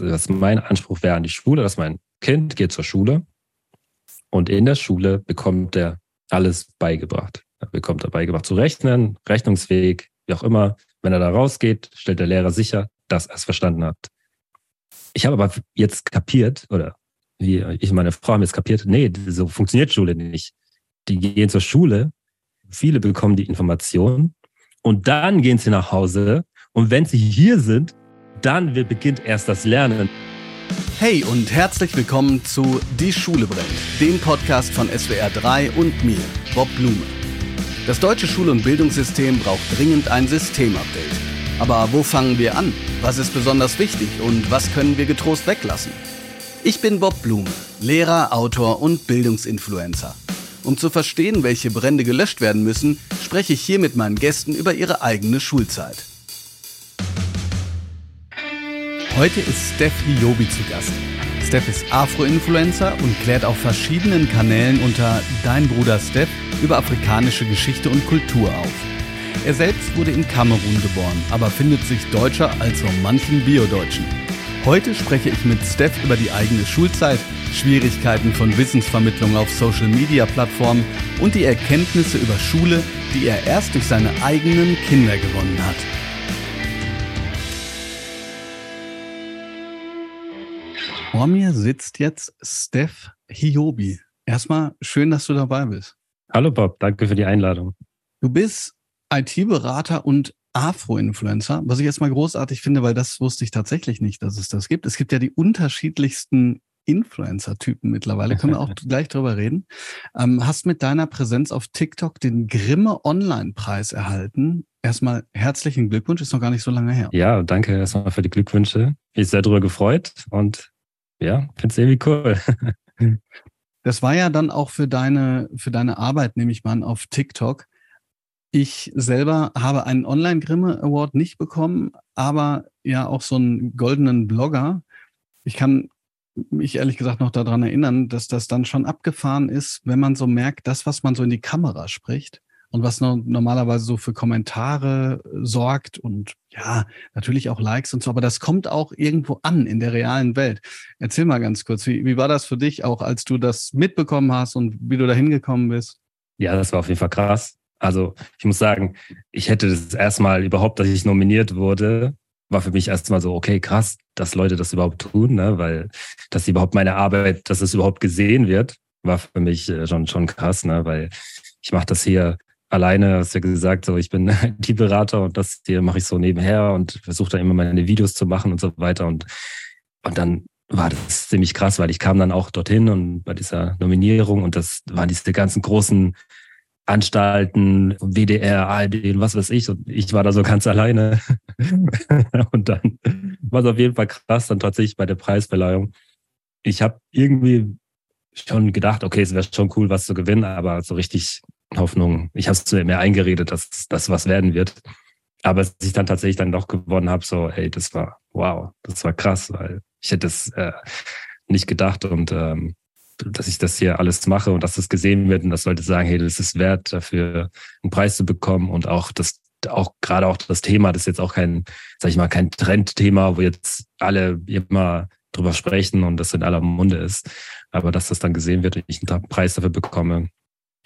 also dass mein Anspruch wäre an die Schule, dass mein Kind geht zur Schule und in der Schule bekommt er alles beigebracht. Er bekommt er beigebracht zu rechnen, Rechnungsweg, wie auch immer. Wenn er da rausgeht, stellt der Lehrer sicher, dass er es verstanden hat. Ich habe aber jetzt kapiert, oder wie ich meine Frau haben jetzt kapiert, nee, so funktioniert Schule nicht. Die gehen zur Schule, viele bekommen die Information und dann gehen sie nach Hause und wenn sie hier sind, dann beginnt erst das Lernen. Hey und herzlich willkommen zu Die Schule brennt, dem Podcast von SWR 3 und mir, Bob Blume. Das deutsche Schul- und Bildungssystem braucht dringend ein Systemupdate. Aber wo fangen wir an? Was ist besonders wichtig und was können wir getrost weglassen? Ich bin Bob Blume, Lehrer, Autor und Bildungsinfluencer. Um zu verstehen, welche Brände gelöscht werden müssen, spreche ich hier mit meinen Gästen über ihre eigene Schulzeit. Heute ist Steph Hiobi zu Gast. Steph ist Afro-Influencer und klärt auf verschiedenen Kanälen unter Dein Bruder Steph über afrikanische Geschichte und Kultur auf. Er selbst wurde in Kamerun geboren, aber findet sich deutscher als so manchen Biodeutschen. Heute spreche ich mit Steph über die eigene Schulzeit, Schwierigkeiten von Wissensvermittlung auf Social-Media-Plattformen und die Erkenntnisse über Schule, die er erst durch seine eigenen Kinder gewonnen hat. Vor mir sitzt jetzt Steph Hiobi. Erstmal schön, dass du dabei bist. Hallo Bob, danke für die Einladung. Du bist IT-Berater und Afro-Influencer, was ich jetzt mal großartig finde, weil das wusste ich tatsächlich nicht, dass es das gibt. Es gibt ja die unterschiedlichsten Influencer-Typen mittlerweile, können wir auch gleich drüber reden. Ähm, hast mit deiner Präsenz auf TikTok den Grimme Online-Preis erhalten. Erstmal herzlichen Glückwunsch, ist noch gar nicht so lange her. Ja, danke erstmal für die Glückwünsche. Ich bin sehr darüber gefreut und ja, finde es irgendwie cool. das war ja dann auch für deine, für deine Arbeit, nehme ich mal an, auf TikTok. Ich selber habe einen Online-Grimme Award nicht bekommen, aber ja auch so einen goldenen Blogger. Ich kann mich ehrlich gesagt noch daran erinnern, dass das dann schon abgefahren ist, wenn man so merkt, das, was man so in die Kamera spricht, und was normalerweise so für Kommentare sorgt und ja, natürlich auch Likes und so, aber das kommt auch irgendwo an in der realen Welt. Erzähl mal ganz kurz, wie, wie war das für dich auch, als du das mitbekommen hast und wie du da hingekommen bist? Ja, das war auf jeden Fall krass. Also ich muss sagen, ich hätte das erstmal überhaupt, dass ich nominiert wurde, war für mich erstmal so, okay, krass, dass Leute das überhaupt tun, ne? weil dass überhaupt meine Arbeit, dass es überhaupt gesehen wird, war für mich äh, schon, schon krass, ne? weil ich mache das hier alleine, hast ja gesagt, so ich bin IT-Berater und das hier mache ich so nebenher und versuche da immer meine Videos zu machen und so weiter. Und, und dann war das ziemlich krass, weil ich kam dann auch dorthin und bei dieser Nominierung und das waren diese ganzen großen Anstalten, WDR, ARD und was weiß ich. Und ich war da so ganz alleine. und dann war es auf jeden Fall krass, dann tatsächlich bei der Preisverleihung. Ich habe irgendwie schon gedacht, okay, es wäre schon cool, was zu gewinnen, aber so richtig Hoffnung, ich habe es mir eingeredet, dass das was werden wird. Aber als ich dann tatsächlich dann doch gewonnen habe, so, hey, das war, wow, das war krass, weil ich hätte es äh, nicht gedacht und ähm, dass ich das hier alles mache und dass das gesehen wird und dass Leute sagen, hey, das ist wert, dafür einen Preis zu bekommen und auch das, auch gerade auch das Thema, das ist jetzt auch kein, sag ich mal, kein Trendthema, wo jetzt alle immer drüber sprechen und das in aller Munde ist. Aber dass das dann gesehen wird und ich einen Preis dafür bekomme,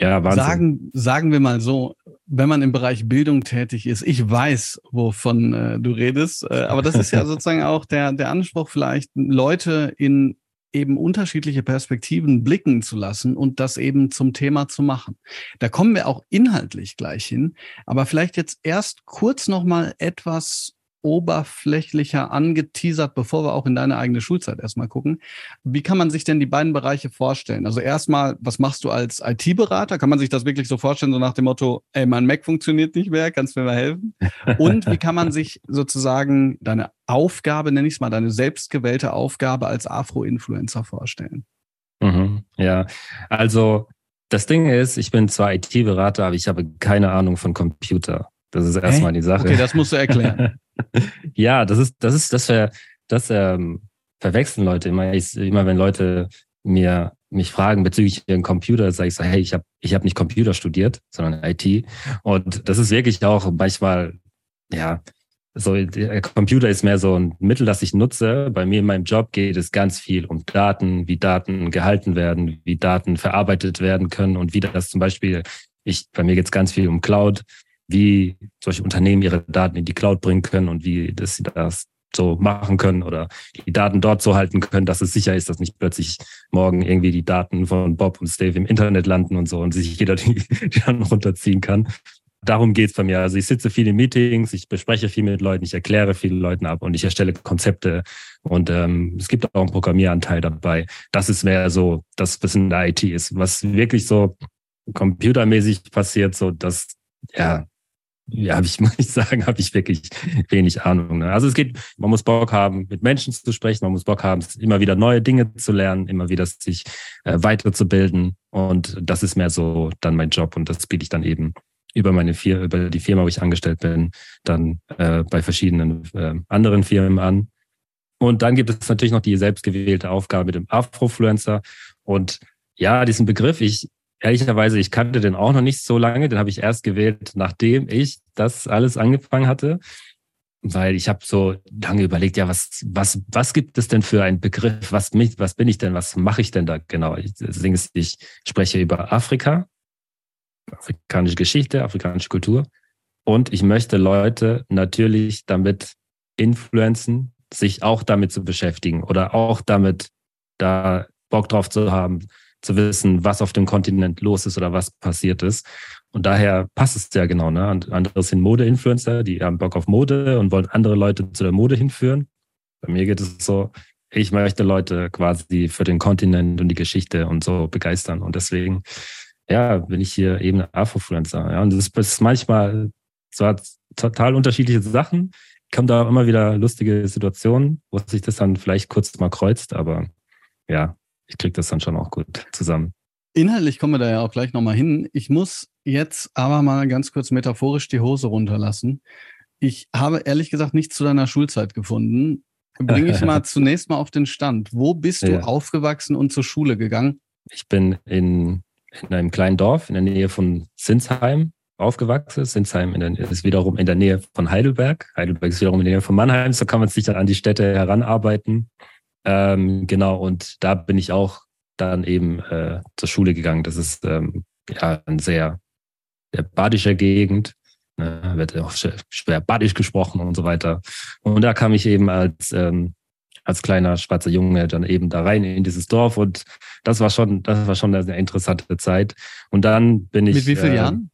ja, Wahnsinn. Sagen, sagen wir mal so, wenn man im Bereich Bildung tätig ist, ich weiß, wovon äh, du redest, äh, aber das ist ja sozusagen auch der, der Anspruch, vielleicht Leute in eben unterschiedliche Perspektiven blicken zu lassen und das eben zum Thema zu machen. Da kommen wir auch inhaltlich gleich hin, aber vielleicht jetzt erst kurz nochmal etwas oberflächlicher angeteasert, bevor wir auch in deine eigene Schulzeit erstmal gucken. Wie kann man sich denn die beiden Bereiche vorstellen? Also erstmal, was machst du als IT-Berater? Kann man sich das wirklich so vorstellen, so nach dem Motto, ey, mein Mac funktioniert nicht mehr, kannst du mir mal helfen? Und wie kann man sich sozusagen deine Aufgabe, nenne ich es mal, deine selbstgewählte Aufgabe als Afro-Influencer vorstellen? Mhm, ja, also das Ding ist, ich bin zwar IT-Berater, aber ich habe keine Ahnung von Computer. Das ist erstmal die Sache. Okay, das musst du erklären. ja, das ist, das ist, das ver, das ähm, verwechseln Leute immer. Ich, immer wenn Leute mir mich fragen bezüglich ihren Computer, sage ich so, hey, ich habe ich hab nicht Computer studiert, sondern IT. Und das ist wirklich auch manchmal, ja, so, der Computer ist mehr so ein Mittel, das ich nutze. Bei mir in meinem Job geht es ganz viel um Daten, wie Daten gehalten werden, wie Daten verarbeitet werden können und wie das zum Beispiel, ich, bei mir geht es ganz viel um Cloud, wie solche Unternehmen ihre Daten in die Cloud bringen können und wie das sie das so machen können oder die Daten dort so halten können, dass es sicher ist, dass nicht plötzlich morgen irgendwie die Daten von Bob und Steve im Internet landen und so und sich jeder die, die dann runterziehen kann. Darum geht's bei mir. Also ich sitze viel in Meetings, ich bespreche viel mit Leuten, ich erkläre vielen Leuten ab und ich erstelle Konzepte und ähm, es gibt auch einen Programmieranteil dabei. Das ist mehr so, das was in der IT ist. Was wirklich so computermäßig passiert, so dass ja ja, habe ich, muss ich sagen, habe ich wirklich wenig Ahnung. Ne? Also es geht, man muss Bock haben, mit Menschen zu sprechen, man muss Bock haben, immer wieder neue Dinge zu lernen, immer wieder sich äh, weiterzubilden. Und das ist mehr so dann mein Job und das biete ich dann eben über meine Firma, über die Firma, wo ich angestellt bin, dann äh, bei verschiedenen äh, anderen Firmen an. Und dann gibt es natürlich noch die selbstgewählte Aufgabe mit dem Afrofluencer. Und ja, diesen Begriff, ich ehrlicherweise, ich kannte den auch noch nicht so lange. Den habe ich erst gewählt, nachdem ich das alles angefangen hatte. Weil ich habe so lange überlegt, ja, was, was, was gibt es denn für einen Begriff? Was, mich, was bin ich denn? Was mache ich denn da genau? Deswegen ich spreche über Afrika, afrikanische Geschichte, afrikanische Kultur. Und ich möchte Leute natürlich damit influenzen, sich auch damit zu beschäftigen oder auch damit da Bock drauf zu haben, zu wissen, was auf dem Kontinent los ist oder was passiert ist. Und daher passt es ja genau. Ne? Andere sind Mode-Influencer, die haben Bock auf Mode und wollen andere Leute zu der Mode hinführen. Bei mir geht es so, ich möchte Leute quasi für den Kontinent und die Geschichte und so begeistern. Und deswegen, ja, bin ich hier eben Afro-Influencer. Ja, und das ist manchmal zwar total unterschiedliche Sachen, kommen da immer wieder lustige Situationen, wo sich das dann vielleicht kurz mal kreuzt, aber ja, ich kriege das dann schon auch gut zusammen. Inhaltlich kommen wir da ja auch gleich nochmal hin. Ich muss jetzt aber mal ganz kurz metaphorisch die Hose runterlassen. Ich habe ehrlich gesagt nichts zu deiner Schulzeit gefunden. Bringe ich mal zunächst mal auf den Stand. Wo bist du ja. aufgewachsen und zur Schule gegangen? Ich bin in, in einem kleinen Dorf in der Nähe von Sinsheim aufgewachsen. Sinsheim in der, ist wiederum in der Nähe von Heidelberg. Heidelberg ist wiederum in der Nähe von Mannheim. So kann man sich dann an die Städte heranarbeiten. Ähm, genau, und da bin ich auch dann eben äh, zur Schule gegangen. Das ist ähm, ja ein sehr, badischer Gegend. Ne, wird auch schwer badisch gesprochen und so weiter. Und da kam ich eben als, ähm, als kleiner schwarzer Junge dann eben da rein in dieses Dorf und das war schon, das war schon eine interessante Zeit. Und dann bin ich. Mit wie vielen äh, Jahren?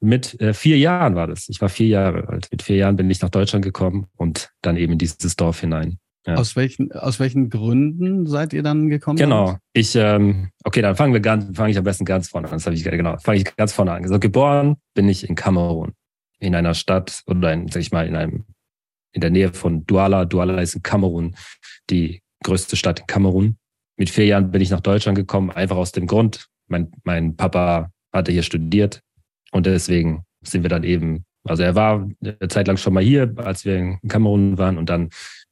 Mit äh, vier Jahren war das. Ich war vier Jahre alt. Mit vier Jahren bin ich nach Deutschland gekommen und dann eben in dieses Dorf hinein. Ja. Aus, welchen, aus welchen Gründen seid ihr dann gekommen? Genau. Ich, ähm, okay, dann fangen wir ganz, fange ich am besten ganz vorne an. Das habe ich genau, fange ich ganz vorne an. Also geboren bin ich in Kamerun, in einer Stadt oder in, sag ich mal, in einem, in der Nähe von Douala. Douala ist in Kamerun, die größte Stadt in Kamerun. Mit vier Jahren bin ich nach Deutschland gekommen, einfach aus dem Grund, mein, mein Papa hatte hier studiert und deswegen sind wir dann eben, also er war eine Zeit lang schon mal hier, als wir in Kamerun waren und dann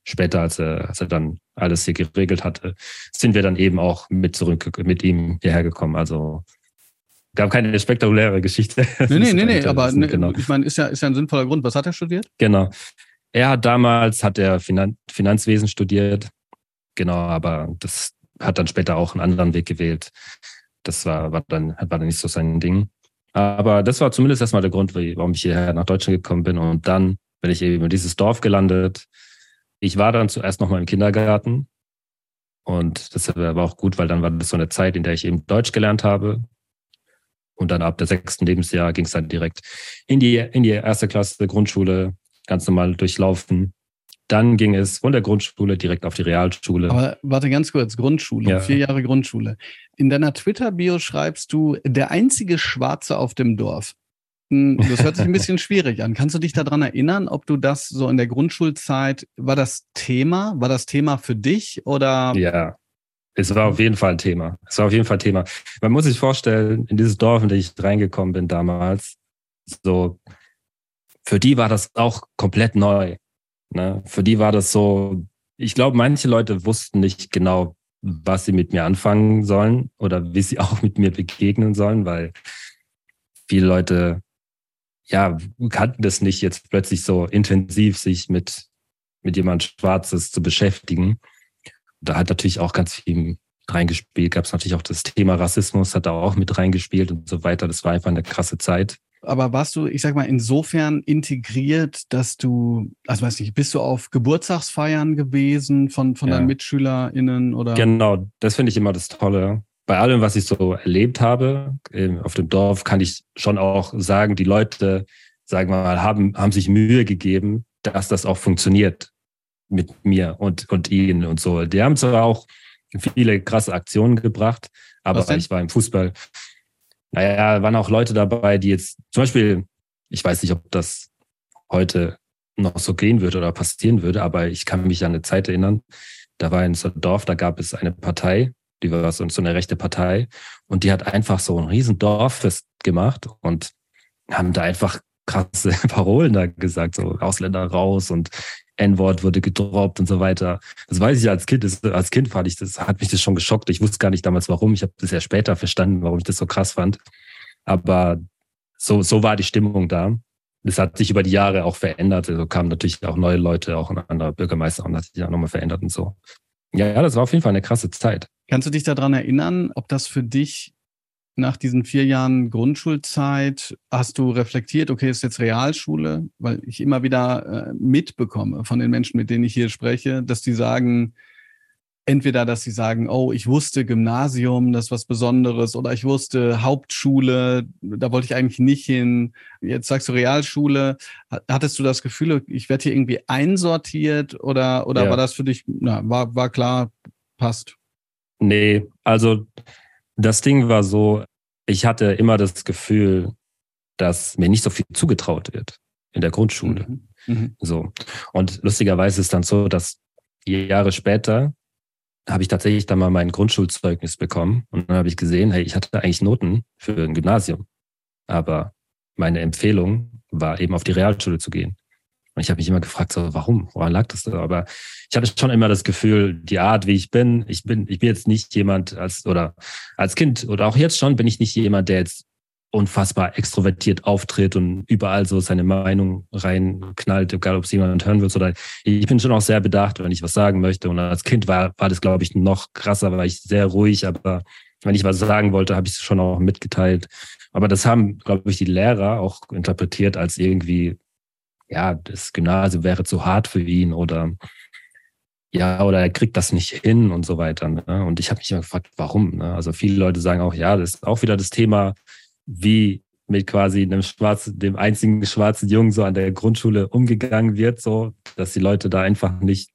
später, als er, als er dann alles hier geregelt hatte, sind wir dann eben auch mit zurück mit ihm hierher gekommen. Also gab keine spektakuläre Geschichte. Nee, nee, nee, nee, aber ne, genau. ich meine, ist ja, ist ja ein sinnvoller Grund. Was hat er studiert? Genau. Er hat damals, hat er Finan Finanzwesen studiert. Genau, aber das hat dann später auch einen anderen Weg gewählt. Das war, war dann, war dann nicht so sein Ding. Aber das war zumindest erstmal der Grund, warum ich hierher nach Deutschland gekommen bin. Und dann bin ich eben in dieses Dorf gelandet, ich war dann zuerst noch mal im Kindergarten und das war auch gut, weil dann war das so eine Zeit, in der ich eben Deutsch gelernt habe. Und dann ab der sechsten Lebensjahr ging es dann direkt in die, in die erste Klasse Grundschule, ganz normal durchlaufen. Dann ging es von der Grundschule direkt auf die Realschule. Aber warte ganz kurz, Grundschule, ja. vier Jahre Grundschule. In deiner Twitter-Bio schreibst du, der einzige Schwarze auf dem Dorf. Hm, das hört sich ein bisschen schwierig an. Kannst du dich daran erinnern, ob du das so in der Grundschulzeit, war das Thema? War das Thema für dich oder? Ja, es war auf jeden Fall ein Thema. Es war auf jeden Fall ein Thema. Man muss sich vorstellen, in dieses Dorf, in das ich reingekommen bin damals, so, für die war das auch komplett neu. Ne? Für die war das so, ich glaube, manche Leute wussten nicht genau, was sie mit mir anfangen sollen oder wie sie auch mit mir begegnen sollen, weil viele Leute ja, kannten das nicht, jetzt plötzlich so intensiv sich mit, mit jemand Schwarzes zu beschäftigen. Da hat natürlich auch ganz viel reingespielt. Gab es natürlich auch das Thema Rassismus, hat da auch mit reingespielt und so weiter. Das war einfach eine krasse Zeit. Aber warst du, ich sag mal, insofern integriert, dass du, also weiß nicht, bist du auf Geburtstagsfeiern gewesen von, von ja. deinen MitschülerInnen oder? Genau, das finde ich immer das Tolle. Bei allem, was ich so erlebt habe, auf dem Dorf, kann ich schon auch sagen, die Leute, sagen wir mal, haben, haben sich Mühe gegeben, dass das auch funktioniert mit mir und, und ihnen und so. Die haben zwar auch viele krasse Aktionen gebracht, aber ich war im Fußball. Naja, waren auch Leute dabei, die jetzt zum Beispiel, ich weiß nicht, ob das heute noch so gehen würde oder passieren würde, aber ich kann mich an eine Zeit erinnern, da war in so einem Dorf, da gab es eine Partei, die war so, eine rechte Partei und die hat einfach so ein riesen Dorffest gemacht und haben da einfach krasse Parolen da gesagt, so Ausländer raus und N-Wort wurde gedroppt und so weiter. Das weiß ich als Kind. Das, als Kind fand ich, das hat mich das schon geschockt. Ich wusste gar nicht damals warum. Ich habe das ja später verstanden, warum ich das so krass fand. Aber so, so war die Stimmung da. Das hat sich über die Jahre auch verändert. Also kamen natürlich auch neue Leute, auch ein anderer Bürgermeister und hat sich auch nochmal verändert und so. Ja, das war auf jeden Fall eine krasse Zeit. Kannst du dich daran erinnern, ob das für dich nach diesen vier Jahren Grundschulzeit hast du reflektiert, okay, ist jetzt Realschule, weil ich immer wieder äh, mitbekomme von den Menschen, mit denen ich hier spreche, dass die sagen, entweder, dass sie sagen, oh, ich wusste Gymnasium, das ist was Besonderes, oder ich wusste Hauptschule, da wollte ich eigentlich nicht hin. Jetzt sagst du Realschule. Hattest du das Gefühl, ich werde hier irgendwie einsortiert oder, oder ja. war das für dich, na, war, war klar, passt? Nee, also das Ding war so, ich hatte immer das Gefühl, dass mir nicht so viel zugetraut wird in der Grundschule. Mhm. Mhm. So. Und lustigerweise ist dann so, dass Jahre später habe ich tatsächlich dann mal mein Grundschulzeugnis bekommen und dann habe ich gesehen, hey, ich hatte eigentlich Noten für ein Gymnasium. Aber meine Empfehlung war eben auf die Realschule zu gehen. Und ich habe mich immer gefragt, so, warum? Woran lag das da? Aber ich hatte schon immer das Gefühl, die Art, wie ich bin, ich bin, ich bin jetzt nicht jemand als, oder als Kind oder auch jetzt schon bin ich nicht jemand, der jetzt unfassbar extrovertiert auftritt und überall so seine Meinung reinknallt, egal ob es jemand hören wird oder ich bin schon auch sehr bedacht, wenn ich was sagen möchte. Und als Kind war, war das, glaube ich, noch krasser, war ich sehr ruhig, aber wenn ich was sagen wollte, habe ich es schon auch mitgeteilt. Aber das haben, glaube ich, die Lehrer auch interpretiert als irgendwie ja, das Gymnasium wäre zu hart für ihn oder ja, oder er kriegt das nicht hin und so weiter. Ne? Und ich habe mich immer gefragt, warum? Ne? Also viele Leute sagen auch, ja, das ist auch wieder das Thema, wie mit quasi einem schwarzen, dem einzigen schwarzen Jungen so an der Grundschule umgegangen wird, so, dass die Leute da einfach nicht,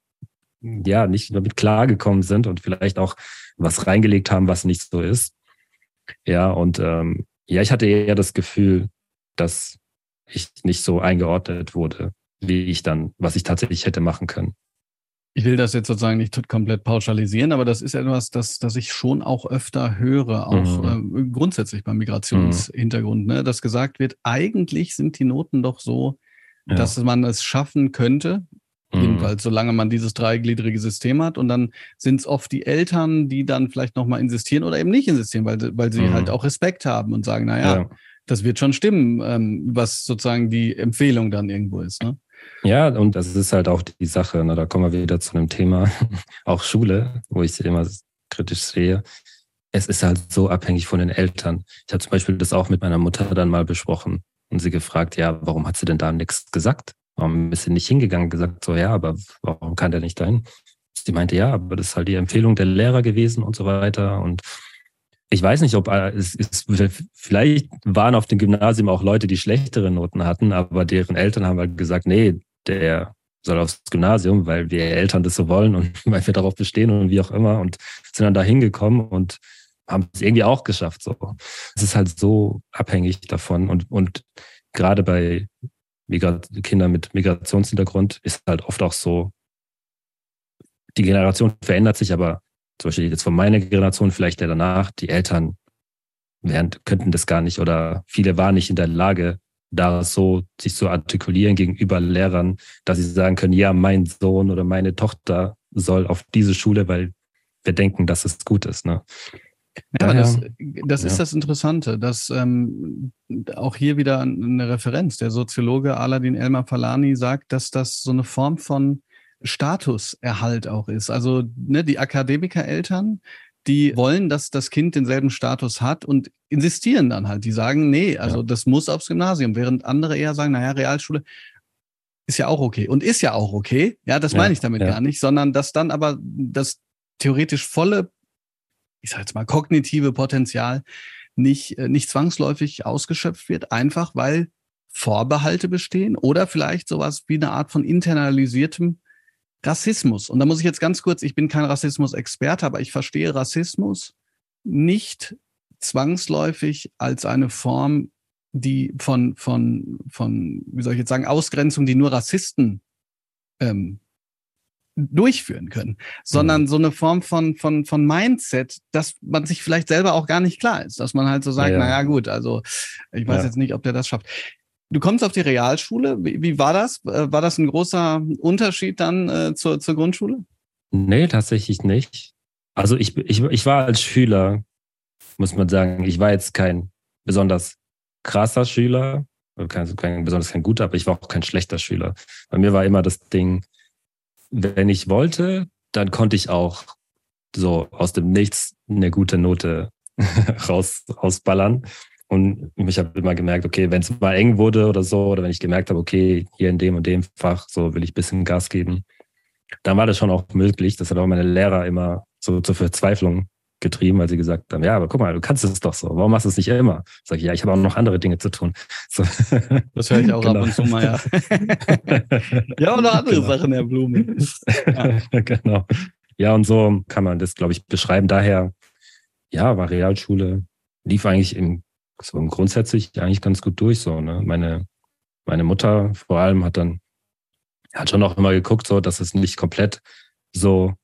ja, nicht damit klargekommen sind und vielleicht auch was reingelegt haben, was nicht so ist. Ja, und ähm, ja, ich hatte eher das Gefühl, dass ich nicht so eingeordnet wurde, wie ich dann, was ich tatsächlich hätte machen können. Ich will das jetzt sozusagen nicht komplett pauschalisieren, aber das ist etwas, das, das ich schon auch öfter höre, auch mhm. äh, grundsätzlich beim Migrationshintergrund, mhm. ne, dass gesagt wird, eigentlich sind die Noten doch so, ja. dass man es schaffen könnte, mhm. jedenfalls solange man dieses dreigliedrige System hat. Und dann sind es oft die Eltern, die dann vielleicht nochmal insistieren oder eben nicht insistieren, weil, weil sie mhm. halt auch Respekt haben und sagen, naja, ja das wird schon stimmen, ähm, was sozusagen die Empfehlung dann irgendwo ist. Ne? Ja, und das ist halt auch die Sache. Ne? Da kommen wir wieder zu einem Thema, auch Schule, wo ich immer kritisch sehe. Es ist halt so abhängig von den Eltern. Ich habe zum Beispiel das auch mit meiner Mutter dann mal besprochen und sie gefragt, ja, warum hat sie denn da nichts gesagt? Warum ist sie nicht hingegangen? Gesagt, so, ja, aber warum kann der nicht dahin? Sie meinte, ja, aber das ist halt die Empfehlung der Lehrer gewesen und so weiter. Und ich weiß nicht, ob äh, es ist, vielleicht waren auf dem Gymnasium auch Leute, die schlechtere Noten hatten, aber deren Eltern haben halt gesagt, nee, der soll aufs Gymnasium, weil wir Eltern das so wollen und weil wir darauf bestehen und wie auch immer und sind dann da hingekommen und haben es irgendwie auch geschafft. So, es ist halt so abhängig davon und und gerade bei Kindern mit Migrationshintergrund ist halt oft auch so, die Generation verändert sich, aber zum Beispiel jetzt von meiner Generation, vielleicht der danach, die Eltern wären, könnten das gar nicht oder viele waren nicht in der Lage, da so sich zu artikulieren gegenüber Lehrern, dass sie sagen können, ja, mein Sohn oder meine Tochter soll auf diese Schule, weil wir denken, dass es gut ist. Ne? Ja, das, das ist das Interessante, dass ähm, auch hier wieder eine Referenz. Der Soziologe Aladin Elmar Falani sagt, dass das so eine Form von Statuserhalt auch ist. Also ne, die Akademikereltern, die wollen, dass das Kind denselben Status hat und insistieren dann halt. Die sagen, nee, also ja. das muss aufs Gymnasium, während andere eher sagen, naja, Realschule ist ja auch okay und ist ja auch okay. Ja, das ja, meine ich damit ja. gar nicht, sondern dass dann aber das theoretisch volle, ich sage jetzt mal, kognitive Potenzial nicht, äh, nicht zwangsläufig ausgeschöpft wird, einfach weil Vorbehalte bestehen oder vielleicht sowas wie eine Art von internalisiertem Rassismus. Und da muss ich jetzt ganz kurz, ich bin kein Rassismus-Experte, aber ich verstehe Rassismus nicht zwangsläufig als eine Form, die von, von, von, wie soll ich jetzt sagen, Ausgrenzung, die nur Rassisten ähm, durchführen können, sondern mhm. so eine Form von, von, von Mindset, dass man sich vielleicht selber auch gar nicht klar ist, dass man halt so sagt, ja, ja. naja, gut, also ich weiß ja. jetzt nicht, ob der das schafft. Du kommst auf die Realschule. Wie, wie war das? Äh, war das ein großer Unterschied dann äh, zur, zur Grundschule? Nee, tatsächlich nicht. Also ich, ich, ich war als Schüler, muss man sagen, ich war jetzt kein besonders krasser Schüler, kein, kein, besonders kein guter, aber ich war auch kein schlechter Schüler. Bei mir war immer das Ding, wenn ich wollte, dann konnte ich auch so aus dem Nichts eine gute Note raus, rausballern. Und ich habe immer gemerkt, okay, wenn es mal eng wurde oder so, oder wenn ich gemerkt habe, okay, hier in dem und dem Fach, so will ich ein bisschen Gas geben, dann war das schon auch möglich. Das hat auch meine Lehrer immer so zur Verzweiflung getrieben, weil sie gesagt haben, ja, aber guck mal, du kannst es doch so. Warum machst du es nicht immer? Sag ich, ja, ich habe auch noch andere Dinge zu tun. So. Das höre ich auch genau. ab und zu mal, ja. ja, und noch andere genau. Sachen, Herr Blume. Ja. genau. Ja, und so kann man das, glaube ich, beschreiben. Daher, ja, war Realschule, lief eigentlich im so grundsätzlich eigentlich ganz gut durch. So, ne? Meine, meine Mutter vor allem hat dann, hat schon auch immer geguckt, so, dass es nicht komplett so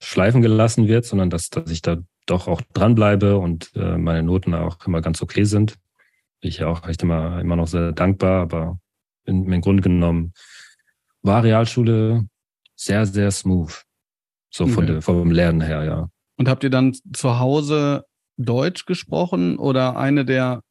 schleifen gelassen wird, sondern dass, dass ich da doch auch dranbleibe und äh, meine Noten auch immer ganz okay sind. Ich auch echt immer, immer noch sehr dankbar, aber in, im Grunde genommen war Realschule sehr, sehr smooth. So okay. von der, vom Lernen her, ja. Und habt ihr dann zu Hause Deutsch gesprochen oder eine der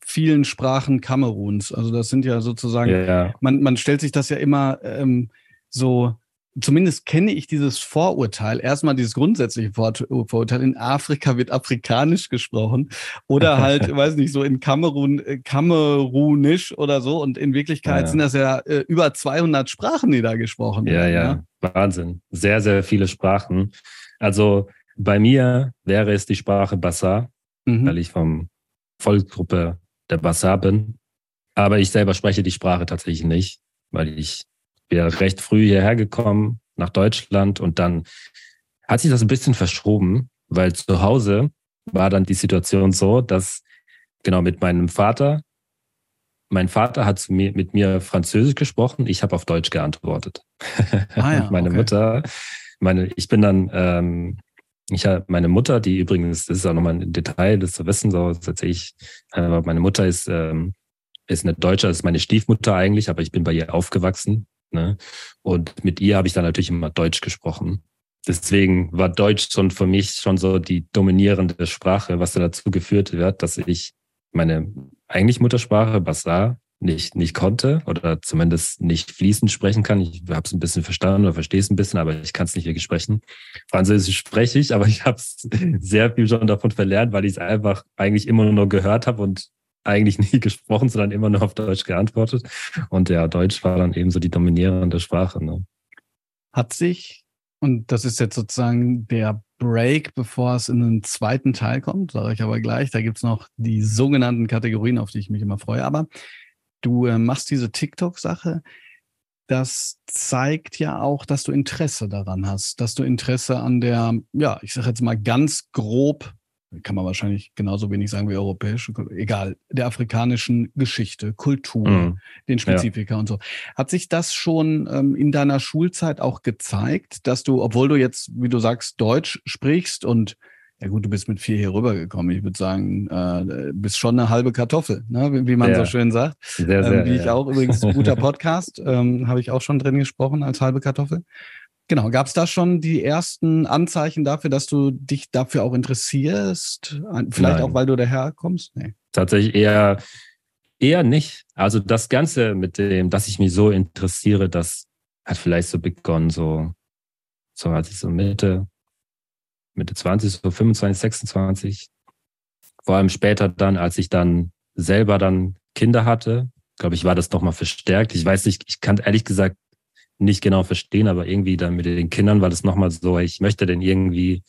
vielen Sprachen Kameruns? Also das sind ja sozusagen, ja. Man, man stellt sich das ja immer ähm, so, zumindest kenne ich dieses Vorurteil, erstmal dieses grundsätzliche Vorurteil, in Afrika wird afrikanisch gesprochen oder halt, weiß nicht, so in Kamerun, äh, kamerunisch oder so und in Wirklichkeit ja. sind das ja äh, über 200 Sprachen, die da gesprochen werden. Ja, ja, Wahnsinn. Sehr, sehr viele Sprachen. Also bei mir wäre es die Sprache Bassa, mhm. weil ich vom Volksgruppe der Bassa bin. Aber ich selber spreche die Sprache tatsächlich nicht, weil ich bin recht früh hierher gekommen nach Deutschland und dann hat sich das ein bisschen verschoben, weil zu Hause war dann die Situation so, dass genau mit meinem Vater, mein Vater hat mit mir Französisch gesprochen, ich habe auf Deutsch geantwortet. Ah ja, meine okay. Mutter, meine, ich bin dann ähm, ich habe meine Mutter, die übrigens, das ist auch nochmal ein Detail, das zu wissen, so das erzähle ich, aber meine Mutter ist, ähm, ist eine Deutsche, ist meine Stiefmutter eigentlich, aber ich bin bei ihr aufgewachsen. Ne? Und mit ihr habe ich dann natürlich immer Deutsch gesprochen. Deswegen war Deutsch schon für mich schon so die dominierende Sprache, was dazu geführt wird, dass ich meine eigentlich Muttersprache, Basar, nicht, nicht konnte oder zumindest nicht fließend sprechen kann. Ich habe es ein bisschen verstanden oder verstehe es ein bisschen, aber ich kann es nicht wirklich sprechen. Französisch spreche ich, aber ich habe sehr viel schon davon verlernt, weil ich es einfach eigentlich immer nur gehört habe und eigentlich nie gesprochen, sondern immer nur auf Deutsch geantwortet. Und ja, Deutsch war dann eben so die dominierende Sprache. Ne? Hat sich, und das ist jetzt sozusagen der Break, bevor es in den zweiten Teil kommt, sage ich aber gleich, da gibt's noch die sogenannten Kategorien, auf die ich mich immer freue. Aber du äh, machst diese TikTok-Sache, das zeigt ja auch, dass du Interesse daran hast, dass du Interesse an der, ja, ich sage jetzt mal ganz grob, kann man wahrscheinlich genauso wenig sagen wie europäische, egal, der afrikanischen Geschichte, Kultur, mhm. den Spezifika ja. und so. Hat sich das schon ähm, in deiner Schulzeit auch gezeigt, dass du, obwohl du jetzt, wie du sagst, Deutsch sprichst und ja gut, du bist mit vier hier rübergekommen. Ich würde sagen, äh, bist schon eine halbe Kartoffel, ne? wie, man ja. so schön sagt. Sehr, sehr, ähm, wie ja. ich auch übrigens, guter Podcast, ähm, habe ich auch schon drin gesprochen als halbe Kartoffel. Genau, gab es da schon die ersten Anzeichen dafür, dass du dich dafür auch interessierst? Vielleicht Nein. auch, weil du daherkommst? Nee. Tatsächlich eher, eher nicht. Also das Ganze mit dem, dass ich mich so interessiere, das hat vielleicht so begonnen, so, so als ich so Mitte, Mitte 20, so 25, 26. Vor allem später dann, als ich dann selber dann Kinder hatte, glaube ich, war das nochmal verstärkt. Ich weiß nicht, ich kann ehrlich gesagt nicht genau verstehen, aber irgendwie dann mit den Kindern war das nochmal so, ich möchte denn irgendwie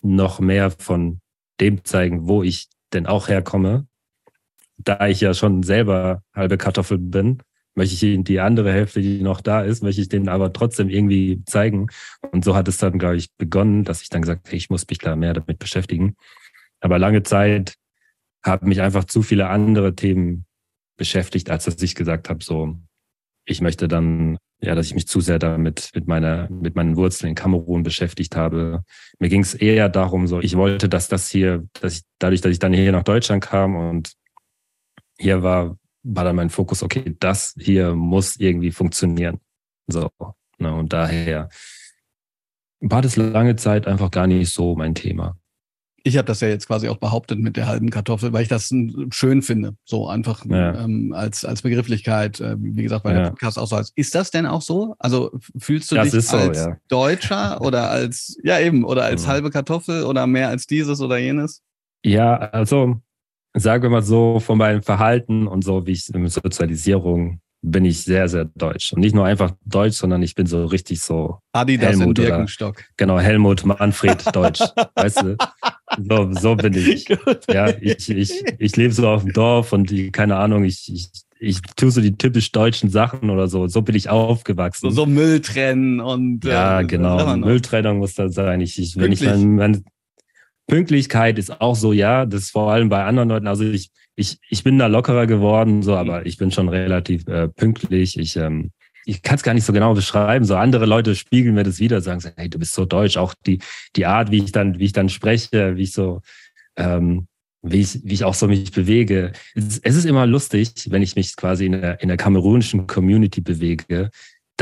noch mehr von dem zeigen, wo ich denn auch herkomme. Da ich ja schon selber halbe Kartoffel bin, möchte ich ihnen die andere Hälfte, die noch da ist, möchte ich denen aber trotzdem irgendwie zeigen. Und so hat es dann, glaube ich, begonnen, dass ich dann gesagt habe, ich muss mich da mehr damit beschäftigen. Aber lange Zeit haben mich einfach zu viele andere Themen beschäftigt, als dass ich gesagt habe, so, ich möchte dann, ja, dass ich mich zu sehr damit mit meiner, mit meinen Wurzeln in Kamerun beschäftigt habe. Mir ging es eher darum, so, ich wollte, dass das hier, dass ich, dadurch, dass ich dann hier nach Deutschland kam und hier war, war dann mein Fokus, okay, das hier muss irgendwie funktionieren. So, ne, und daher war das lange Zeit einfach gar nicht so mein Thema ich habe das ja jetzt quasi auch behauptet mit der halben Kartoffel, weil ich das schön finde, so einfach ja. ähm, als als Begrifflichkeit, äh, wie gesagt, weil ja. der Podcast auch so heißt. Ist das denn auch so? Also fühlst du das dich so, als ja. Deutscher oder als ja eben oder als halbe Kartoffel oder mehr als dieses oder jenes? Ja, also sagen wir mal so von meinem Verhalten und so wie ich in Sozialisierung bin ich sehr, sehr deutsch. Und nicht nur einfach deutsch, sondern ich bin so richtig so. Adidas Helmut in Birkenstock. Oder, genau, Helmut Manfred Deutsch. weißt du? So, so bin ich. Ja, ich, ich, ich lebe so auf dem Dorf und die, keine Ahnung, ich, ich, ich tue so die typisch deutschen Sachen oder so. So bin ich aufgewachsen. So, so Müll trennen und. Ja, äh, genau. Mülltrennung muss da sein. Ich, ich, wenn ich mein, mein, Pünktlichkeit ist auch so, ja, das vor allem bei anderen Leuten. Also ich, ich, ich bin da lockerer geworden, so, aber ich bin schon relativ äh, pünktlich. Ich, ähm, ich kann es gar nicht so genau beschreiben. So andere Leute spiegeln mir das wieder, sagen, so, hey, du bist so deutsch. Auch die, die Art, wie ich dann, wie ich dann spreche, wie ich so, ähm, wie ich, wie ich auch so mich bewege. Es, es ist immer lustig, wenn ich mich quasi in der, in der kamerunischen Community bewege.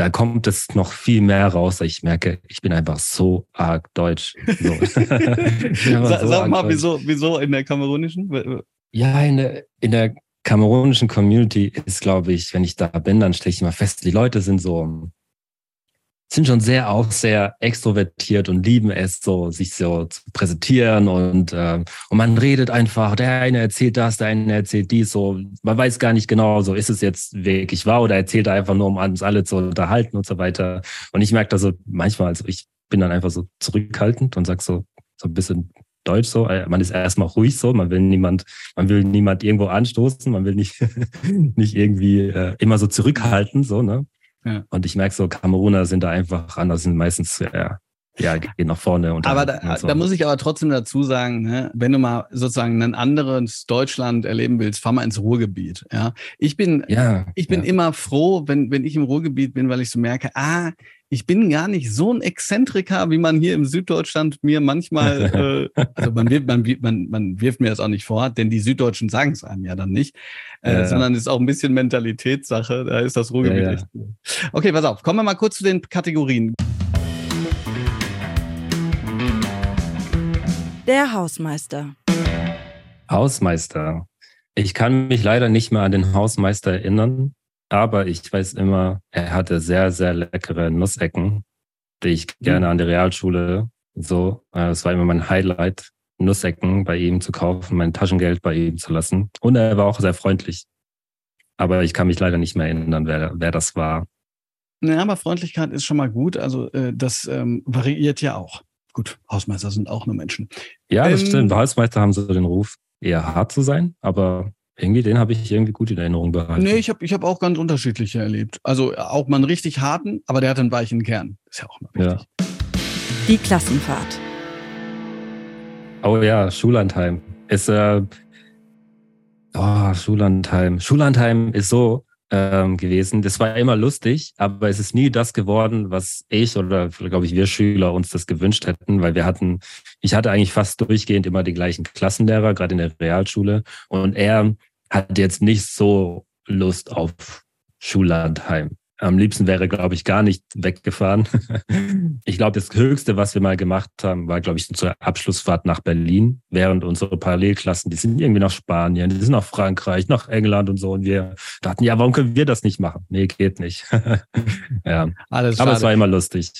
Da kommt es noch viel mehr raus. Ich merke, ich bin einfach so arg deutsch. So. sag, so sag mal, wieso, wieso in der kamerunischen? Ja, in der, in der kamerunischen Community ist, glaube ich, wenn ich da bin, dann stelle ich immer fest, die Leute sind so, sind schon sehr auch sehr extrovertiert und lieben es so, sich so zu präsentieren und, äh, und man redet einfach, der eine erzählt das, der eine erzählt dies, so, man weiß gar nicht genau, so ist es jetzt wirklich wahr oder erzählt er einfach nur, um uns alle zu unterhalten und so weiter. Und ich merke da so manchmal, also ich bin dann einfach so zurückhaltend und sag so, so ein bisschen Deutsch so. Äh, man ist erstmal ruhig so, man will niemand, man will niemand irgendwo anstoßen, man will nicht, nicht irgendwie äh, immer so zurückhalten, so, ne? Ja. Und ich merke so, Kameruner sind da einfach anders, sind meistens ja, ja, gehen nach vorne. Und aber da, so. da muss ich aber trotzdem dazu sagen, ne, wenn du mal sozusagen ein anderes Deutschland erleben willst, fahr mal ins Ruhrgebiet. Ja, ich bin, ja, ich bin ja. immer froh, wenn wenn ich im Ruhrgebiet bin, weil ich so merke, ah, ich bin gar nicht so ein Exzentriker, wie man hier im Süddeutschland mir manchmal, äh, also man wirft, man, man, man wirft mir das auch nicht vor, denn die Süddeutschen sagen es einem ja dann nicht, äh, ja, sondern es ist auch ein bisschen Mentalitätssache. Da ist das Ruhrgebiet ja, echt. Okay, pass auf, kommen wir mal kurz zu den Kategorien. Der Hausmeister. Hausmeister. Ich kann mich leider nicht mehr an den Hausmeister erinnern. Aber ich weiß immer, er hatte sehr, sehr leckere Nussecken, die ich gerne an der Realschule so, äh, es war immer mein Highlight, Nussecken bei ihm zu kaufen, mein Taschengeld bei ihm zu lassen. Und er war auch sehr freundlich. Aber ich kann mich leider nicht mehr erinnern, wer, wer das war. Ja, aber Freundlichkeit ist schon mal gut. Also äh, das ähm, variiert ja auch. Gut, Hausmeister sind auch nur Menschen. Ja, das ähm, stimmt. Hausmeister haben so den Ruf, eher hart zu sein, aber irgendwie, den habe ich irgendwie gut in Erinnerung behalten. Nee, ich habe ich hab auch ganz unterschiedliche erlebt. Also auch mal einen richtig harten, aber der hat einen weichen Kern. Ist ja auch immer wichtig. Ja. Die Klassenfahrt. Oh ja, Schullandheim. Ist, äh, oh, Schullandheim. Schullandheim ist so ähm, gewesen. Das war immer lustig, aber es ist nie das geworden, was ich oder, glaube ich, wir Schüler uns das gewünscht hätten, weil wir hatten, ich hatte eigentlich fast durchgehend immer die gleichen Klassenlehrer, gerade in der Realschule. Und er hat jetzt nicht so Lust auf Schullandheim. Am liebsten wäre, glaube ich, gar nicht weggefahren. ich glaube, das Höchste, was wir mal gemacht haben, war, glaube ich, unsere Abschlussfahrt nach Berlin, während unsere Parallelklassen, die sind irgendwie nach Spanien, die sind nach Frankreich, nach England und so. Und wir dachten, ja, warum können wir das nicht machen? Nee, geht nicht. ja. Alles Aber es war immer lustig.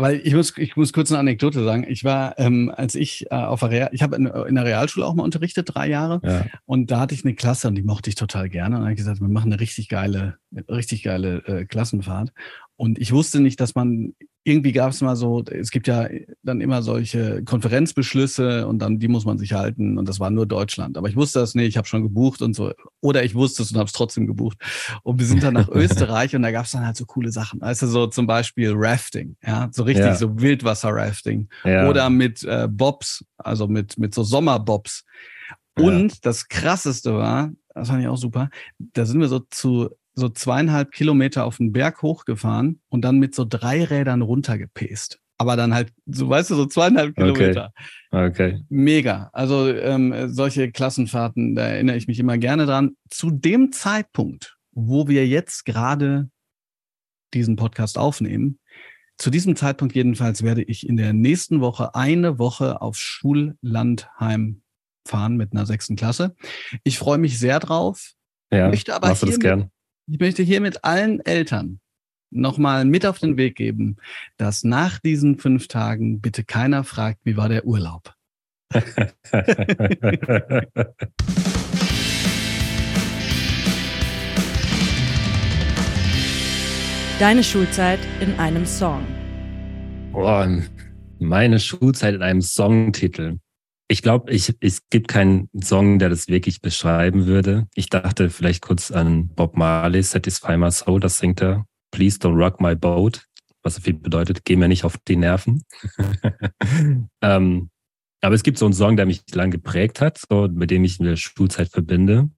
Weil ich muss, ich muss kurz eine Anekdote sagen. Ich war, ähm, als ich äh, auf der Real, ich habe in, in, der Realschule auch mal unterrichtet, drei Jahre. Ja. Und da hatte ich eine Klasse und die mochte ich total gerne. Und habe ich gesagt, wir machen eine richtig geile, richtig geile äh, Klassenfahrt. Und ich wusste nicht, dass man irgendwie gab es mal so, es gibt ja dann immer solche Konferenzbeschlüsse und dann die muss man sich halten und das war nur Deutschland. Aber ich wusste das nicht, ich habe schon gebucht und so. Oder ich wusste es und habe es trotzdem gebucht. Und wir sind dann nach Österreich und da gab es dann halt so coole Sachen. Also so zum Beispiel Rafting, ja, so richtig ja. so Wildwasser-Rafting. Ja. Oder mit äh, Bobs, also mit, mit so Sommerbobs. Und ja. das krasseste war, das fand ich auch super, da sind wir so zu so zweieinhalb Kilometer auf den Berg hochgefahren und dann mit so drei Rädern runtergepäst. Aber dann halt, so weißt du, so zweieinhalb Kilometer. Okay. okay. Mega. Also ähm, solche Klassenfahrten, da erinnere ich mich immer gerne dran. Zu dem Zeitpunkt, wo wir jetzt gerade diesen Podcast aufnehmen, zu diesem Zeitpunkt jedenfalls werde ich in der nächsten Woche eine Woche auf Schullandheim fahren mit einer sechsten Klasse. Ich freue mich sehr drauf. Ja, möchte aber machst du das gern? Ich möchte hier mit allen Eltern nochmal mit auf den Weg geben, dass nach diesen fünf Tagen bitte keiner fragt, wie war der Urlaub. Deine Schulzeit in einem Song. Boah, meine Schulzeit in einem Songtitel ich glaube, ich, es gibt keinen Song, der das wirklich beschreiben würde. Ich dachte vielleicht kurz an Bob Marley, Satisfy My Soul, das singt er. Please don't rock my boat, was so viel bedeutet, geh mir nicht auf die Nerven. ähm, aber es gibt so einen Song, der mich lang geprägt hat, so, mit dem ich in der Schulzeit verbinde.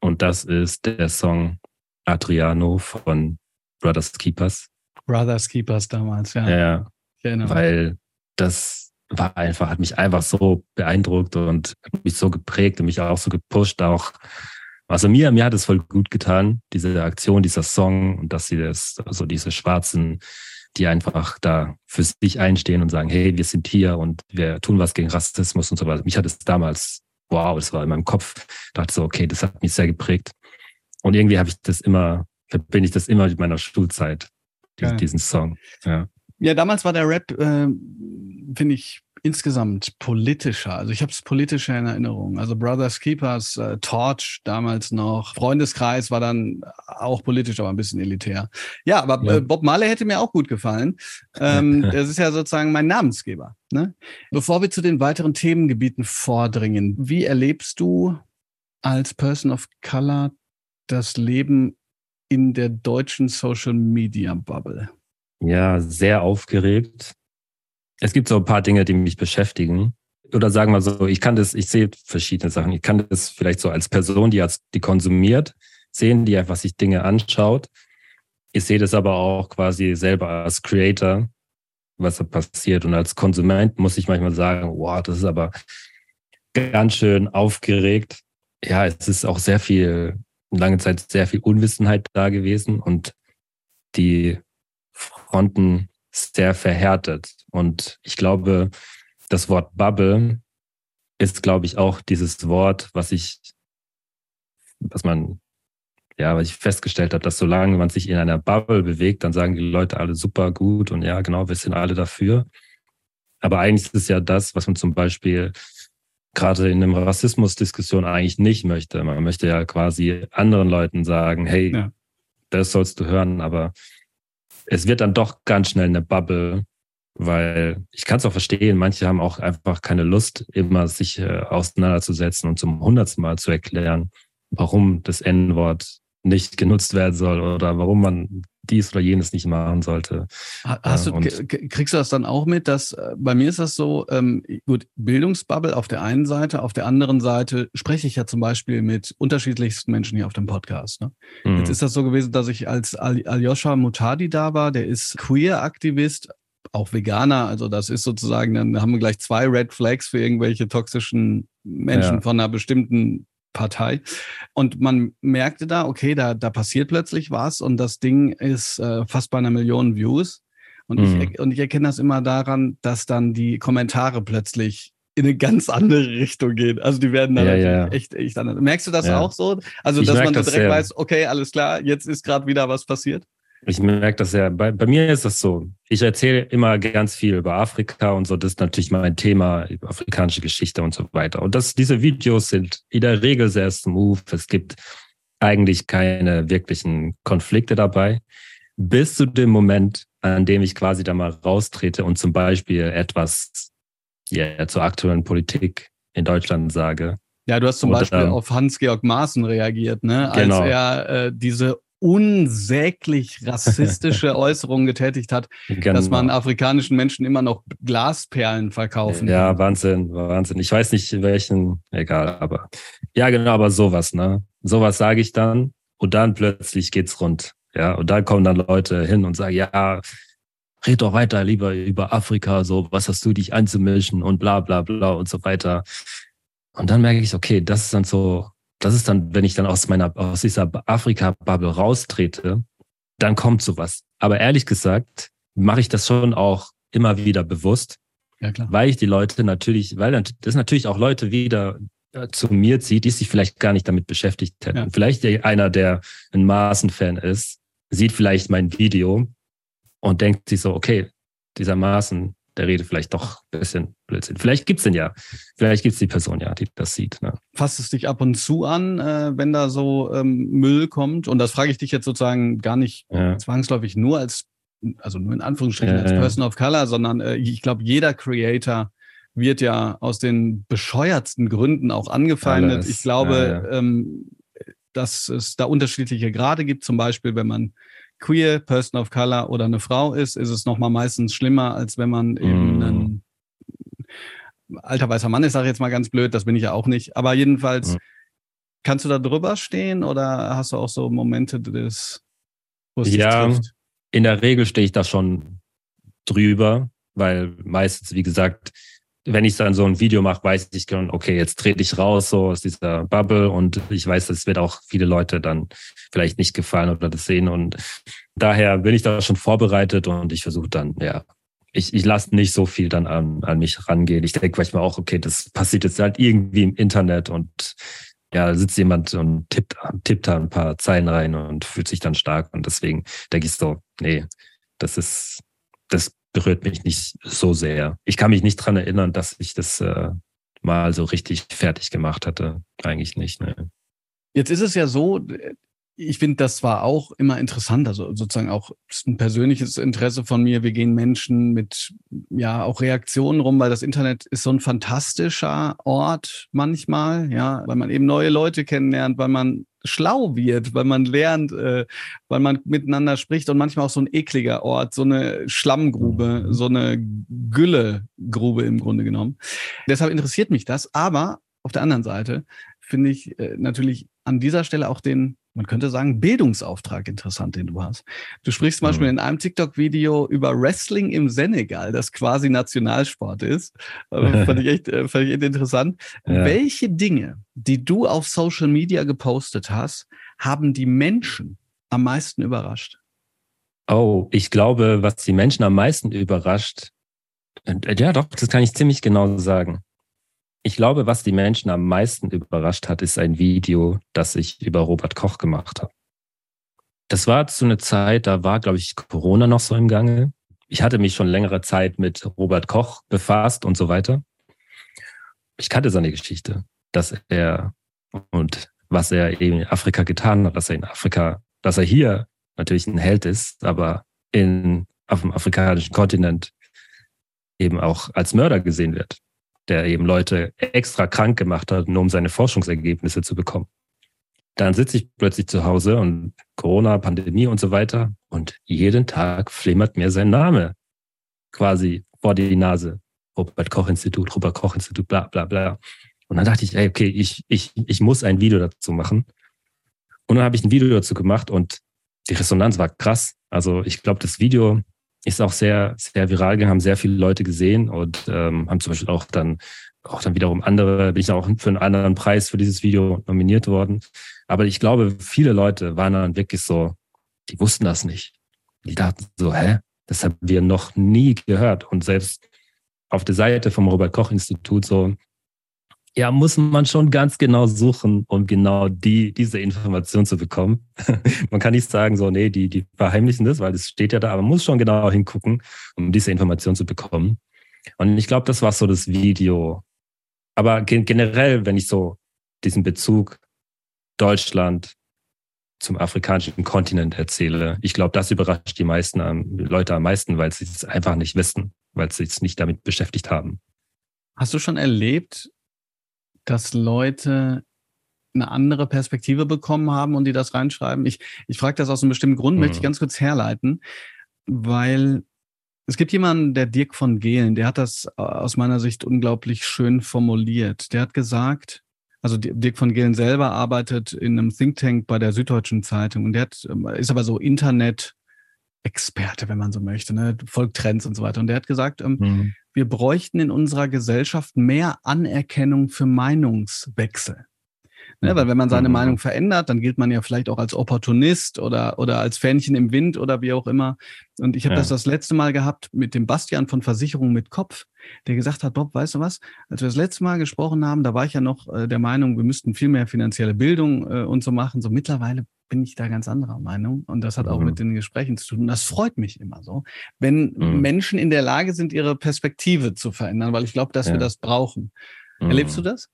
Und das ist der Song Adriano von Brothers Keepers. Brothers Keepers damals, ja. Ja, ja. Weil das war einfach, hat mich einfach so beeindruckt und hat mich so geprägt und mich auch so gepusht, auch also mir, mir hat es voll gut getan, diese Aktion, dieser Song und dass sie das, also diese Schwarzen, die einfach da für sich einstehen und sagen, hey, wir sind hier und wir tun was gegen Rassismus und so weiter. Mich hat es damals, wow, das war in meinem Kopf, dachte so, okay, das hat mich sehr geprägt. Und irgendwie habe ich das immer, verbinde ich das immer mit meiner Schulzeit, diesen, diesen Song. Ja. Ja, damals war der Rap, äh, finde ich, insgesamt politischer. Also ich habe es politischer in Erinnerung. Also Brothers Keepers, äh, Torch damals noch, Freundeskreis war dann auch politisch, aber ein bisschen elitär. Ja, aber ja. Äh, Bob Marley hätte mir auch gut gefallen. Ähm, das ist ja sozusagen mein Namensgeber. Ne? Bevor wir zu den weiteren Themengebieten vordringen, wie erlebst du als Person of Color das Leben in der deutschen Social Media Bubble? Ja, sehr aufgeregt. Es gibt so ein paar Dinge, die mich beschäftigen. Oder sagen wir so, ich kann das, ich sehe verschiedene Sachen. Ich kann das vielleicht so als Person, die als, die konsumiert, sehen, die einfach sich Dinge anschaut. Ich sehe das aber auch quasi selber als Creator, was da passiert. Und als Konsument muss ich manchmal sagen, wow, das ist aber ganz schön aufgeregt. Ja, es ist auch sehr viel, lange Zeit sehr viel Unwissenheit da gewesen und die Fronten sehr verhärtet. Und ich glaube, das Wort Bubble ist, glaube ich, auch dieses Wort, was ich, was man, ja, was ich festgestellt habe, dass solange man sich in einer Bubble bewegt, dann sagen die Leute alle super gut und ja, genau, wir sind alle dafür. Aber eigentlich ist es ja das, was man zum Beispiel gerade in einer Rassismusdiskussion eigentlich nicht möchte. Man möchte ja quasi anderen Leuten sagen, hey, ja. das sollst du hören, aber es wird dann doch ganz schnell eine Bubble, weil ich kann es auch verstehen, manche haben auch einfach keine Lust, immer sich äh, auseinanderzusetzen und zum hundertsten Mal zu erklären, warum das N-Wort nicht genutzt werden soll oder warum man dies oder jenes nicht machen sollte. Hast du, kriegst du das dann auch mit, dass äh, bei mir ist das so, ähm, gut, Bildungsbubble auf der einen Seite, auf der anderen Seite spreche ich ja zum Beispiel mit unterschiedlichsten Menschen hier auf dem Podcast. Ne? Mhm. Jetzt ist das so gewesen, dass ich als Al Aljoscha Mutadi da war, der ist Queer-Aktivist, auch Veganer, also das ist sozusagen, dann haben wir gleich zwei Red Flags für irgendwelche toxischen Menschen ja. von einer bestimmten Partei. Und man merkte da, okay, da, da passiert plötzlich was und das Ding ist äh, fast bei einer Million Views. Und, mhm. ich, und ich erkenne das immer daran, dass dann die Kommentare plötzlich in eine ganz andere Richtung gehen. Also die werden dann ja, ja. echt, echt anders. Merkst du das ja. auch so? Also, ich dass man so direkt das weiß, okay, alles klar, jetzt ist gerade wieder was passiert? Ich merke das ja. Bei, bei mir ist das so. Ich erzähle immer ganz viel über Afrika und so. Das ist natürlich mein Thema, über afrikanische Geschichte und so weiter. Und das, diese Videos sind in der Regel sehr smooth. Es gibt eigentlich keine wirklichen Konflikte dabei. Bis zu dem Moment, an dem ich quasi da mal raustrete und zum Beispiel etwas ja, zur aktuellen Politik in Deutschland sage. Ja, du hast zum Oder, Beispiel auf Hans-Georg Maaßen reagiert, ne? Genau. als er äh, diese unsäglich rassistische Äußerungen getätigt hat, genau. dass man afrikanischen Menschen immer noch Glasperlen verkaufen Ja, kann. Wahnsinn, Wahnsinn. Ich weiß nicht, welchen, egal, aber ja, genau, aber sowas, ne? Sowas sage ich dann und dann plötzlich geht's rund. Ja, und dann kommen dann Leute hin und sagen, ja, red doch weiter lieber über Afrika, so, was hast du dich einzumischen und bla bla bla und so weiter. Und dann merke ich, okay, das ist dann so, das ist dann, wenn ich dann aus meiner, aus dieser Afrika-Bubble raustrete, dann kommt sowas. Aber ehrlich gesagt, mache ich das schon auch immer wieder bewusst, ja, klar. weil ich die Leute natürlich, weil das natürlich auch Leute wieder äh, zu mir zieht, die sich vielleicht gar nicht damit beschäftigt hätten. Ja. Vielleicht einer, der ein Maßen-Fan ist, sieht vielleicht mein Video und denkt sich so, okay, dieser Maßen, der redet vielleicht doch ein bisschen Blödsinn. Vielleicht gibt's den ja. Vielleicht gibt's die Person ja, die das sieht. Ne? Fasst es dich ab und zu an, äh, wenn da so ähm, Müll kommt? Und das frage ich dich jetzt sozusagen gar nicht ja. zwangsläufig nur als, also nur in Anführungsstrichen ja, als Person of Color, sondern äh, ich glaube, jeder Creator wird ja aus den bescheuertsten Gründen auch angefeindet. Alles. Ich glaube, ähm, dass es da unterschiedliche Grade gibt, zum Beispiel, wenn man queer, Person of Color oder eine Frau ist, ist es nochmal meistens schlimmer, als wenn man eben mm. ein alter weißer Mann ist, sage ich jetzt mal ganz blöd, das bin ich ja auch nicht. Aber jedenfalls, mm. kannst du da drüber stehen oder hast du auch so Momente des, wo es ja, dich trifft? In der Regel stehe ich da schon drüber, weil meistens, wie gesagt, wenn ich dann so ein Video mache, weiß ich schon, okay, jetzt trete ich raus so aus dieser Bubble. Und ich weiß, das wird auch viele Leute dann vielleicht nicht gefallen oder das sehen. Und daher bin ich da schon vorbereitet und ich versuche dann, ja, ich, ich lasse nicht so viel dann an, an mich rangehen. Ich denke manchmal auch, okay, das passiert jetzt halt irgendwie im Internet und ja, sitzt jemand und tippt, tippt da ein paar Zeilen rein und fühlt sich dann stark. Und deswegen denke ich so, nee, das ist, das berührt mich nicht so sehr. Ich kann mich nicht dran erinnern, dass ich das äh, mal so richtig fertig gemacht hatte. Eigentlich nicht. Ne. Jetzt ist es ja so, ich finde, das war auch immer interessant, also sozusagen auch ein persönliches Interesse von mir. Wir gehen Menschen mit ja auch Reaktionen rum, weil das Internet ist so ein fantastischer Ort manchmal, ja, weil man eben neue Leute kennenlernt, weil man schlau wird, weil man lernt, äh, weil man miteinander spricht und manchmal auch so ein ekliger Ort, so eine Schlammgrube, so eine Güllegrube im Grunde genommen. Deshalb interessiert mich das, aber auf der anderen Seite finde ich äh, natürlich an dieser Stelle auch den man könnte sagen, Bildungsauftrag interessant, den du hast. Du sprichst zum mhm. Beispiel in einem TikTok-Video über Wrestling im Senegal, das quasi Nationalsport ist. Äh, fand, ich echt, äh, fand ich echt interessant. Ja. Welche Dinge, die du auf Social Media gepostet hast, haben die Menschen am meisten überrascht? Oh, ich glaube, was die Menschen am meisten überrascht, äh, ja doch, das kann ich ziemlich genau sagen. Ich glaube, was die Menschen am meisten überrascht hat, ist ein Video, das ich über Robert Koch gemacht habe. Das war zu einer Zeit, da war, glaube ich, Corona noch so im Gange. Ich hatte mich schon längere Zeit mit Robert Koch befasst und so weiter. Ich kannte seine Geschichte, dass er und was er eben in Afrika getan hat, dass er in Afrika, dass er hier natürlich ein Held ist, aber in, auf dem afrikanischen Kontinent eben auch als Mörder gesehen wird der eben Leute extra krank gemacht hat, nur um seine Forschungsergebnisse zu bekommen. Dann sitze ich plötzlich zu Hause und Corona, Pandemie und so weiter und jeden Tag flimmert mir sein Name quasi vor die Nase. Robert Koch Institut, Robert Koch Institut, bla bla bla. Und dann dachte ich, ey, okay, ich, ich, ich muss ein Video dazu machen. Und dann habe ich ein Video dazu gemacht und die Resonanz war krass. Also ich glaube, das Video ist auch sehr, sehr viral gegangen, haben sehr viele Leute gesehen und ähm, haben zum Beispiel auch dann, auch dann wiederum andere, bin ich auch für einen anderen Preis für dieses Video nominiert worden. Aber ich glaube, viele Leute waren dann wirklich so, die wussten das nicht. Die dachten so, hä? Das haben wir noch nie gehört. Und selbst auf der Seite vom Robert-Koch-Institut so, ja, muss man schon ganz genau suchen, um genau die, diese Information zu bekommen. man kann nicht sagen, so, nee, die, die verheimlichen das, weil es steht ja da, aber man muss schon genau hingucken, um diese Information zu bekommen. Und ich glaube, das war so das Video. Aber generell, wenn ich so diesen Bezug Deutschland zum afrikanischen Kontinent erzähle, ich glaube, das überrascht die meisten Leute am meisten, weil sie es einfach nicht wissen, weil sie sich nicht damit beschäftigt haben. Hast du schon erlebt, dass Leute eine andere Perspektive bekommen haben und die das reinschreiben? Ich, ich frage das aus einem bestimmten Grund, mhm. möchte ich ganz kurz herleiten, weil es gibt jemanden, der Dirk von Gehlen, der hat das aus meiner Sicht unglaublich schön formuliert. Der hat gesagt, also Dirk von Gehlen selber arbeitet in einem Think Tank bei der Süddeutschen Zeitung und der hat, ähm, ist aber so Internet Experte, wenn man so möchte, ne? folgt Trends und so weiter. Und der hat gesagt, ähm, mhm wir bräuchten in unserer Gesellschaft mehr Anerkennung für Meinungswechsel. Ne, weil wenn man seine mhm. Meinung verändert, dann gilt man ja vielleicht auch als Opportunist oder, oder als Fähnchen im Wind oder wie auch immer. Und ich habe ja. das das letzte Mal gehabt mit dem Bastian von Versicherung mit Kopf, der gesagt hat, Bob, weißt du was, als wir das letzte Mal gesprochen haben, da war ich ja noch äh, der Meinung, wir müssten viel mehr finanzielle Bildung äh, und so machen. So mittlerweile bin ich da ganz anderer Meinung. Und das hat auch mhm. mit den Gesprächen zu tun. Das freut mich immer so, wenn mhm. Menschen in der Lage sind, ihre Perspektive zu verändern, weil ich glaube, dass ja. wir das brauchen. Mhm. Erlebst du das?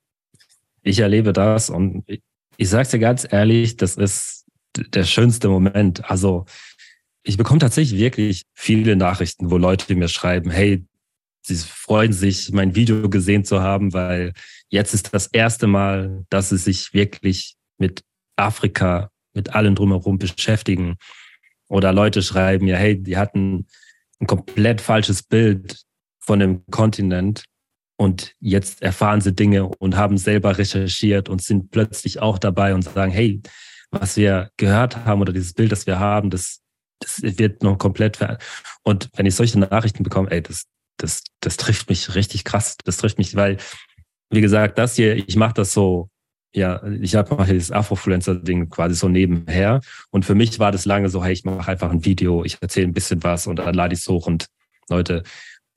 Ich erlebe das und ich, ich sage dir ganz ehrlich, das ist der schönste Moment. Also ich bekomme tatsächlich wirklich viele Nachrichten, wo Leute mir schreiben, hey, sie freuen sich, mein Video gesehen zu haben, weil jetzt ist das erste Mal, dass sie sich wirklich mit Afrika mit allem drumherum beschäftigen. Oder Leute schreiben ja, hey, die hatten ein komplett falsches Bild von dem Kontinent und jetzt erfahren sie Dinge und haben selber recherchiert und sind plötzlich auch dabei und sagen, hey, was wir gehört haben oder dieses Bild, das wir haben, das, das wird noch komplett verändert. Und wenn ich solche Nachrichten bekomme, ey, das, das, das trifft mich richtig krass. Das trifft mich, weil, wie gesagt, das hier, ich mache das so ja, ich habe mache dieses Afrofluencer-Ding quasi so nebenher. Und für mich war das lange so, hey, ich mache einfach ein Video, ich erzähle ein bisschen was und dann lade ich es hoch und Leute.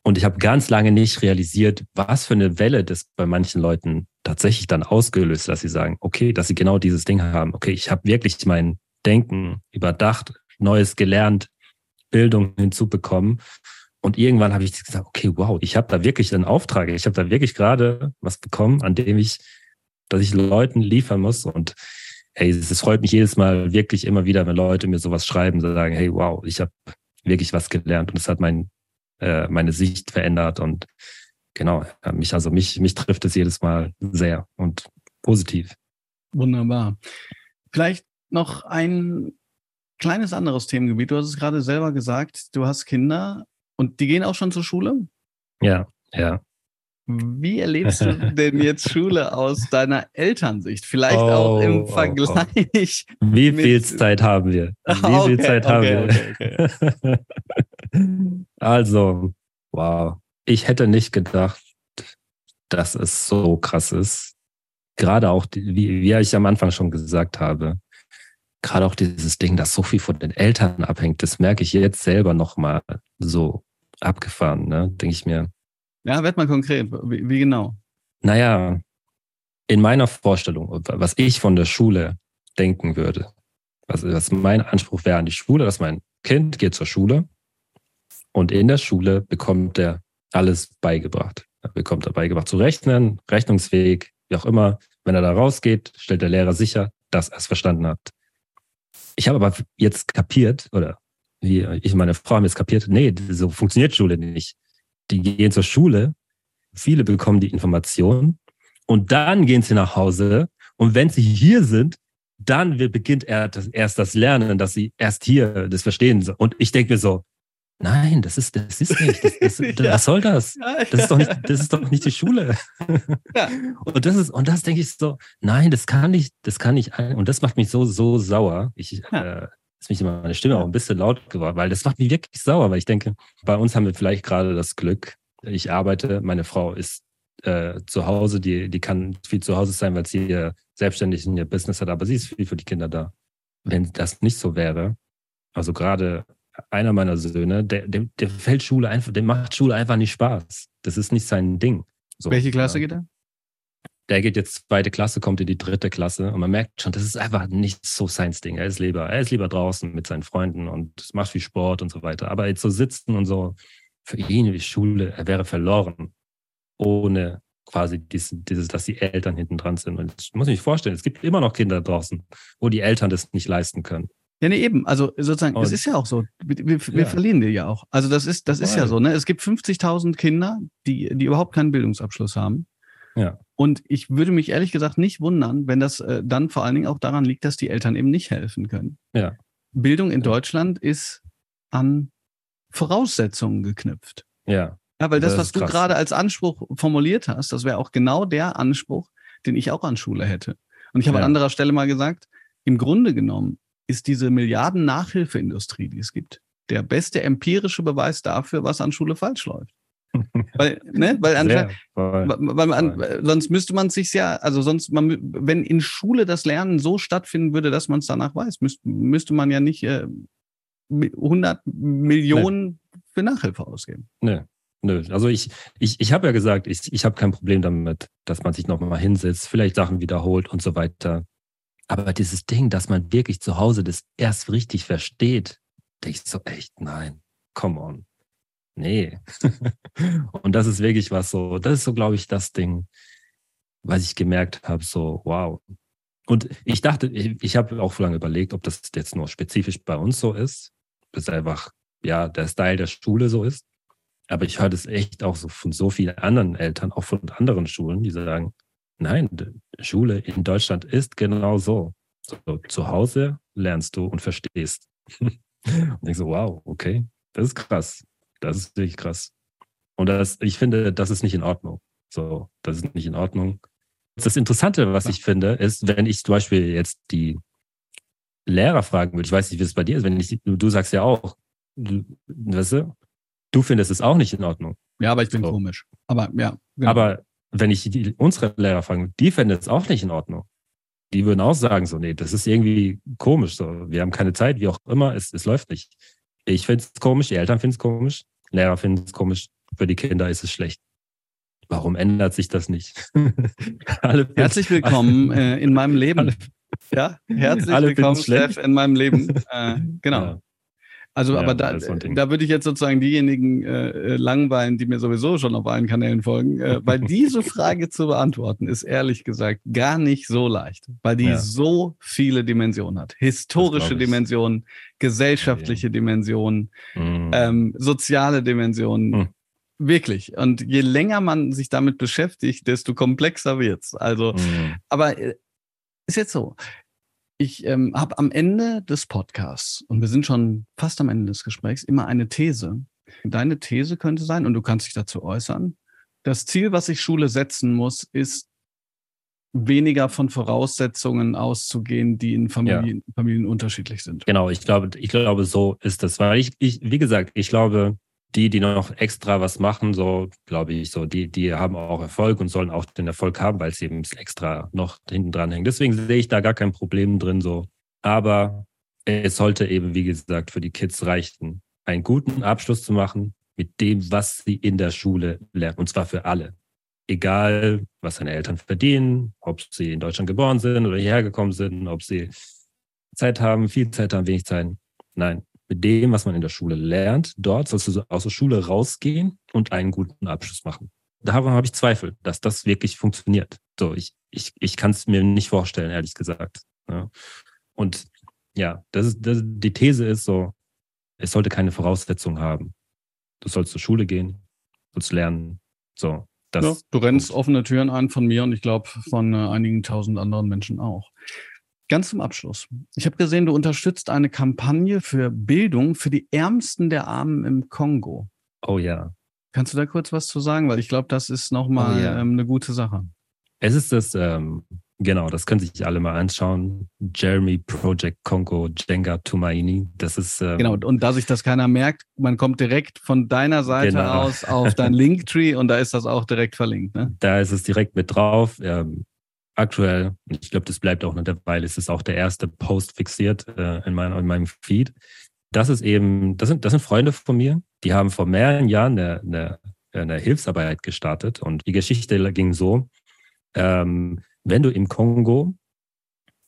Und ich habe ganz lange nicht realisiert, was für eine Welle das bei manchen Leuten tatsächlich dann ausgelöst, dass sie sagen, okay, dass sie genau dieses Ding haben. Okay, ich habe wirklich mein Denken überdacht, Neues gelernt, Bildung hinzubekommen. Und irgendwann habe ich gesagt, okay, wow, ich habe da wirklich einen Auftrag. Ich habe da wirklich gerade was bekommen, an dem ich dass ich Leuten liefern muss. Und hey, es freut mich jedes Mal wirklich immer wieder, wenn Leute mir sowas schreiben, sagen, hey, wow, ich habe wirklich was gelernt und es hat mein, äh, meine Sicht verändert und genau, mich, also mich, mich trifft es jedes Mal sehr und positiv. Wunderbar. Vielleicht noch ein kleines anderes Themengebiet. Du hast es gerade selber gesagt, du hast Kinder und die gehen auch schon zur Schule? Ja, ja. Wie erlebst du denn jetzt Schule aus deiner Elternsicht? Vielleicht oh, auch im Vergleich. Oh, oh. Wie viel Zeit haben wir? Wie okay, viel Zeit okay, haben wir? Okay, also, wow. Ich hätte nicht gedacht, dass es so krass ist. Gerade auch, wie, wie ich am Anfang schon gesagt habe, gerade auch dieses Ding, das so viel von den Eltern abhängt, das merke ich jetzt selber nochmal so abgefahren, ne? denke ich mir ja, werd mal konkret. Wie, wie genau? Naja, in meiner Vorstellung, was ich von der Schule denken würde, was, was mein Anspruch wäre an die Schule, dass mein Kind geht zur Schule und in der Schule bekommt er alles beigebracht. Er bekommt er beigebracht zu rechnen, Rechnungsweg, wie auch immer. Wenn er da rausgeht, stellt der Lehrer sicher, dass er es verstanden hat. Ich habe aber jetzt kapiert, oder wie ich meine Frau haben jetzt kapiert, nee, so funktioniert Schule nicht die gehen zur Schule, viele bekommen die Information und dann gehen sie nach Hause und wenn sie hier sind, dann beginnt erst das Lernen, dass sie erst hier das verstehen. Und ich denke mir so, nein, das ist, das ist nicht, das, das, ja. was soll das? Das ist doch nicht, das ist doch nicht die Schule. Ja. Und das ist, und das denke ich so, nein, das kann nicht, das kann nicht, und das macht mich so, so sauer. Ich, ja. äh, ist mich meine Stimme auch ein bisschen laut geworden, weil das macht mich wirklich sauer, weil ich denke, bei uns haben wir vielleicht gerade das Glück, ich arbeite, meine Frau ist äh, zu Hause, die, die kann viel zu Hause sein, weil sie ihr selbstständig in ihr Business hat, aber sie ist viel für die Kinder da. Wenn das nicht so wäre, also gerade einer meiner Söhne, der, der, der fällt Schule einfach, dem macht Schule einfach nicht Spaß. Das ist nicht sein Ding. So, Welche Klasse ja. geht er? Der geht jetzt zweite Klasse, kommt in die dritte Klasse und man merkt schon, das ist einfach nicht so sein Ding. Er ist lieber, er ist lieber draußen mit seinen Freunden und macht viel Sport und so weiter. Aber jetzt so sitzen und so, für ihn wie Schule, er wäre verloren, ohne quasi dieses, dieses, dass die Eltern hinten dran sind. Und ich muss mich vorstellen, es gibt immer noch Kinder draußen, wo die Eltern das nicht leisten können. Ja, nee, eben. Also sozusagen, und, es ist ja auch so. Wir, wir, wir ja. verlieren die ja auch. Also das ist, das ist ja so, ne? Es gibt 50.000 Kinder, die, die überhaupt keinen Bildungsabschluss haben. Ja. Und ich würde mich ehrlich gesagt nicht wundern, wenn das äh, dann vor allen Dingen auch daran liegt, dass die Eltern eben nicht helfen können. Ja. Bildung in Deutschland ist an Voraussetzungen geknüpft. Ja. Ja, weil das, das was du gerade als Anspruch formuliert hast, das wäre auch genau der Anspruch, den ich auch an Schule hätte. Und ich habe ja. an anderer Stelle mal gesagt, im Grunde genommen ist diese Milliarden Nachhilfeindustrie, die es gibt, der beste empirische Beweis dafür, was an Schule falsch läuft. Weil, ne, weil, Sehr, weil, weil man, sonst müsste man sich ja, also sonst, man, wenn in Schule das Lernen so stattfinden würde, dass man es danach weiß, müsste, müsste man ja nicht äh, 100 Millionen nee. für Nachhilfe ausgeben. Nee. Nö, also ich, ich, ich habe ja gesagt, ich, ich habe kein Problem damit, dass man sich nochmal hinsetzt, vielleicht Sachen wiederholt und so weiter. Aber dieses Ding, dass man wirklich zu Hause das erst richtig versteht, denke ich so echt, nein, come on. Nee. und das ist wirklich was so, das ist so, glaube ich, das Ding, was ich gemerkt habe, so, wow. Und ich dachte, ich, ich habe auch lange überlegt, ob das jetzt nur spezifisch bei uns so ist, bis einfach, ja, der Style der Schule so ist. Aber ich höre das echt auch so von so vielen anderen Eltern, auch von anderen Schulen, die sagen, Nein, Schule in Deutschland ist genau so. so zu Hause lernst du und verstehst. und ich so, wow, okay, das ist krass. Das ist wirklich krass. Und das, ich finde, das ist nicht in Ordnung. So, das ist nicht in Ordnung. Das Interessante, was ich finde, ist, wenn ich zum Beispiel jetzt die Lehrer fragen würde, ich weiß nicht, wie es bei dir ist, wenn ich, du sagst ja auch, du, weißt du, du findest es auch nicht in Ordnung. Ja, aber ich bin so. komisch. Aber ja. Genau. Aber wenn ich die, unsere Lehrer frage, die fänden es auch nicht in Ordnung. Die würden auch sagen, so, nee, das ist irgendwie komisch. So, wir haben keine Zeit, wie auch immer, es, es läuft nicht. Ich finde es komisch, die Eltern finden es komisch, Lehrer finden es komisch, für die Kinder ist es schlecht. Warum ändert sich das nicht? herzlich willkommen äh, in meinem Leben. Alle, ja, herzlich willkommen, Chef, in meinem Leben. Äh, genau. Ja. Also, ja, aber da, da würde ich jetzt sozusagen diejenigen äh, äh, langweilen, die mir sowieso schon auf allen Kanälen folgen, äh, weil diese Frage zu beantworten ist ehrlich gesagt gar nicht so leicht, weil die ja. so viele Dimensionen hat. Historische Dimensionen, gesellschaftliche ja. Dimensionen, mhm. ähm, soziale Dimensionen. Mhm. Wirklich. Und je länger man sich damit beschäftigt, desto komplexer wird's. Also, mhm. aber äh, ist jetzt so. Ich ähm, habe am Ende des Podcasts, und wir sind schon fast am Ende des Gesprächs, immer eine These. Deine These könnte sein, und du kannst dich dazu äußern, das Ziel, was sich Schule setzen muss, ist weniger von Voraussetzungen auszugehen, die in Familien, ja. Familien unterschiedlich sind. Genau, ich glaube, ich glaube, so ist das. Weil ich, ich, wie gesagt, ich glaube, die, die noch extra was machen, so glaube ich, so die, die haben auch Erfolg und sollen auch den Erfolg haben, weil sie eben extra noch hinten dran hängen. Deswegen sehe ich da gar kein Problem drin, so. Aber es sollte eben, wie gesagt, für die Kids reichen, einen guten Abschluss zu machen mit dem, was sie in der Schule lernen. Und zwar für alle. Egal, was seine Eltern verdienen, ob sie in Deutschland geboren sind oder hierher gekommen sind, ob sie Zeit haben, viel Zeit haben, wenig Zeit. Nein, mit dem, was man in der Schule lernt, dort sollst du aus der Schule rausgehen und einen guten Abschluss machen. Daran habe ich Zweifel, dass das wirklich funktioniert. So, ich, ich, ich kann es mir nicht vorstellen, ehrlich gesagt. Ja. Und ja, das ist, das, die These ist so, es sollte keine Voraussetzung haben. Du sollst zur Schule gehen, sollst lernen. So, das ja, du rennst offene Türen ein von mir und ich glaube von äh, einigen tausend anderen Menschen auch. Ganz zum Abschluss. Ich habe gesehen, du unterstützt eine Kampagne für Bildung für die Ärmsten der Armen im Kongo. Oh ja. Kannst du da kurz was zu sagen? Weil ich glaube, das ist nochmal oh, ja. ähm, eine gute Sache. Es ist das ähm, Genau, das können sich alle mal anschauen. Jeremy Project Congo Jenga Tumaini. Das ist. Ähm, genau, und da sich das keiner merkt, man kommt direkt von deiner Seite genau. aus auf dein Linktree und da ist das auch direkt verlinkt. Ne? Da ist es direkt mit drauf. Aktuell, ich glaube, das bleibt auch noch derweil, ist es auch der erste Post fixiert äh, in, mein, in meinem Feed. Das ist eben, das sind, das sind Freunde von mir, die haben vor mehreren Jahren eine, eine, eine Hilfsarbeit gestartet und die Geschichte ging so, ähm, wenn du im Kongo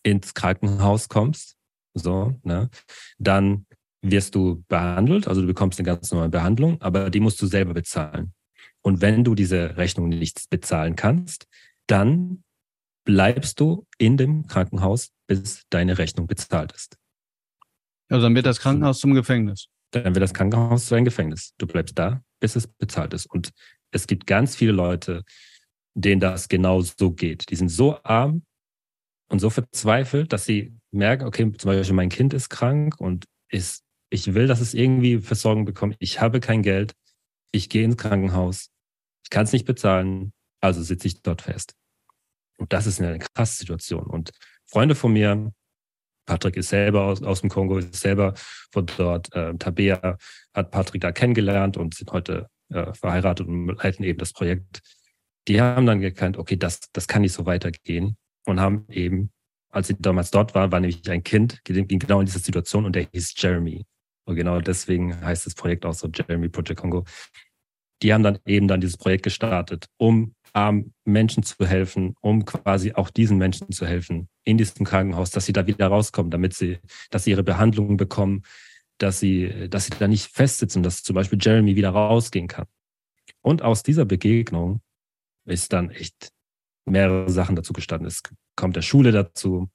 ins Krankenhaus kommst, so, ne, dann wirst du behandelt, also du bekommst eine ganz normale Behandlung, aber die musst du selber bezahlen. Und wenn du diese Rechnung nicht bezahlen kannst, dann bleibst du in dem Krankenhaus, bis deine Rechnung bezahlt ist. Also dann wird das Krankenhaus zum Gefängnis. Dann wird das Krankenhaus zu einem Gefängnis. Du bleibst da, bis es bezahlt ist. Und es gibt ganz viele Leute, denen das genau so geht. Die sind so arm und so verzweifelt, dass sie merken, okay, zum Beispiel mein Kind ist krank und ist, ich will, dass es irgendwie Versorgung bekommt. Ich habe kein Geld. Ich gehe ins Krankenhaus. Ich kann es nicht bezahlen. Also sitze ich dort fest. Und das ist eine krasse Situation. Und Freunde von mir, Patrick ist selber aus, aus dem Kongo, ist selber von dort. Äh, Tabea hat Patrick da kennengelernt und sind heute äh, verheiratet und leiten eben das Projekt die haben dann gekannt, okay, das, das kann nicht so weitergehen und haben eben, als sie damals dort war, war nämlich ein Kind, ging genau in dieser Situation und der hieß Jeremy. Und genau deswegen heißt das Projekt auch so Jeremy Project Congo. Die haben dann eben dann dieses Projekt gestartet, um armen Menschen zu helfen, um quasi auch diesen Menschen zu helfen in diesem Krankenhaus, dass sie da wieder rauskommen, damit sie, dass sie ihre Behandlungen bekommen, dass sie, dass sie da nicht festsitzen, dass zum Beispiel Jeremy wieder rausgehen kann. Und aus dieser Begegnung ist dann echt mehrere Sachen dazu gestanden. Es kommt der Schule dazu,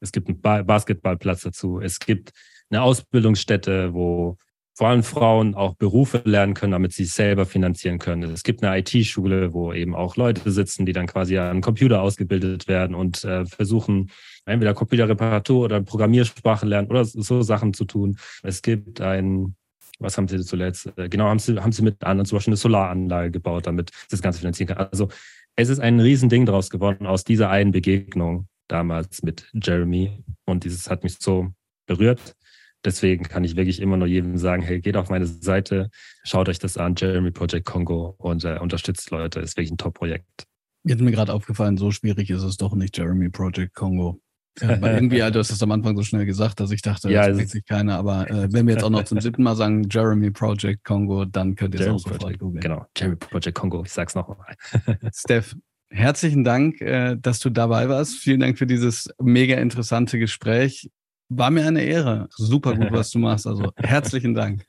es gibt einen ba Basketballplatz dazu, es gibt eine Ausbildungsstätte, wo vor allem Frauen auch Berufe lernen können, damit sie sich selber finanzieren können. Es gibt eine IT-Schule, wo eben auch Leute sitzen, die dann quasi an Computer ausgebildet werden und äh, versuchen, entweder Computerreparatur oder Programmiersprachen lernen oder so Sachen zu tun. Es gibt ein was haben sie zuletzt? Äh, genau, haben sie, haben sie mit anderen zum Beispiel eine Solaranlage gebaut, damit das Ganze finanzieren kann. Also es ist ein Riesending daraus geworden aus dieser einen Begegnung damals mit Jeremy. Und dieses hat mich so berührt. Deswegen kann ich wirklich immer nur jedem sagen, hey, geht auf meine Seite, schaut euch das an, Jeremy Project Congo und äh, unterstützt Leute. Ist wirklich ein Top-Projekt. Jetzt mir gerade aufgefallen, so schwierig ist es doch nicht, Jeremy Project Congo. Ja, weil irgendwie, du hast es am Anfang so schnell gesagt, dass ich dachte, ja, das merkt sich keiner. Aber äh, wenn wir jetzt auch noch zum siebten Mal sagen, Jeremy Project Congo, dann könnt ihr es auch sofort googeln. Genau, Jeremy Project Congo, ich sag's noch mal. Steph, herzlichen Dank, äh, dass du dabei warst. Vielen Dank für dieses mega interessante Gespräch. War mir eine Ehre. Super gut, was du machst. Also herzlichen Dank.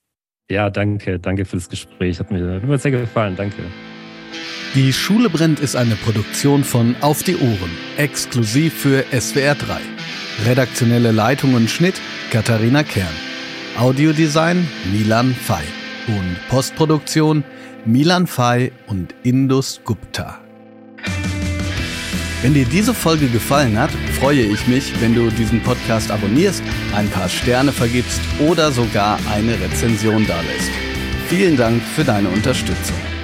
Ja, danke. Danke für das Gespräch. Hat mir, hat mir sehr gefallen. Danke. Die Schule brennt ist eine Produktion von Auf die Ohren, exklusiv für SWR 3. Redaktionelle Leitung und Schnitt Katharina Kern. Audiodesign Milan Fay. Und Postproduktion Milan Fay und Indus Gupta. Wenn dir diese Folge gefallen hat, freue ich mich, wenn du diesen Podcast abonnierst, ein paar Sterne vergibst oder sogar eine Rezension dalässt. Vielen Dank für deine Unterstützung.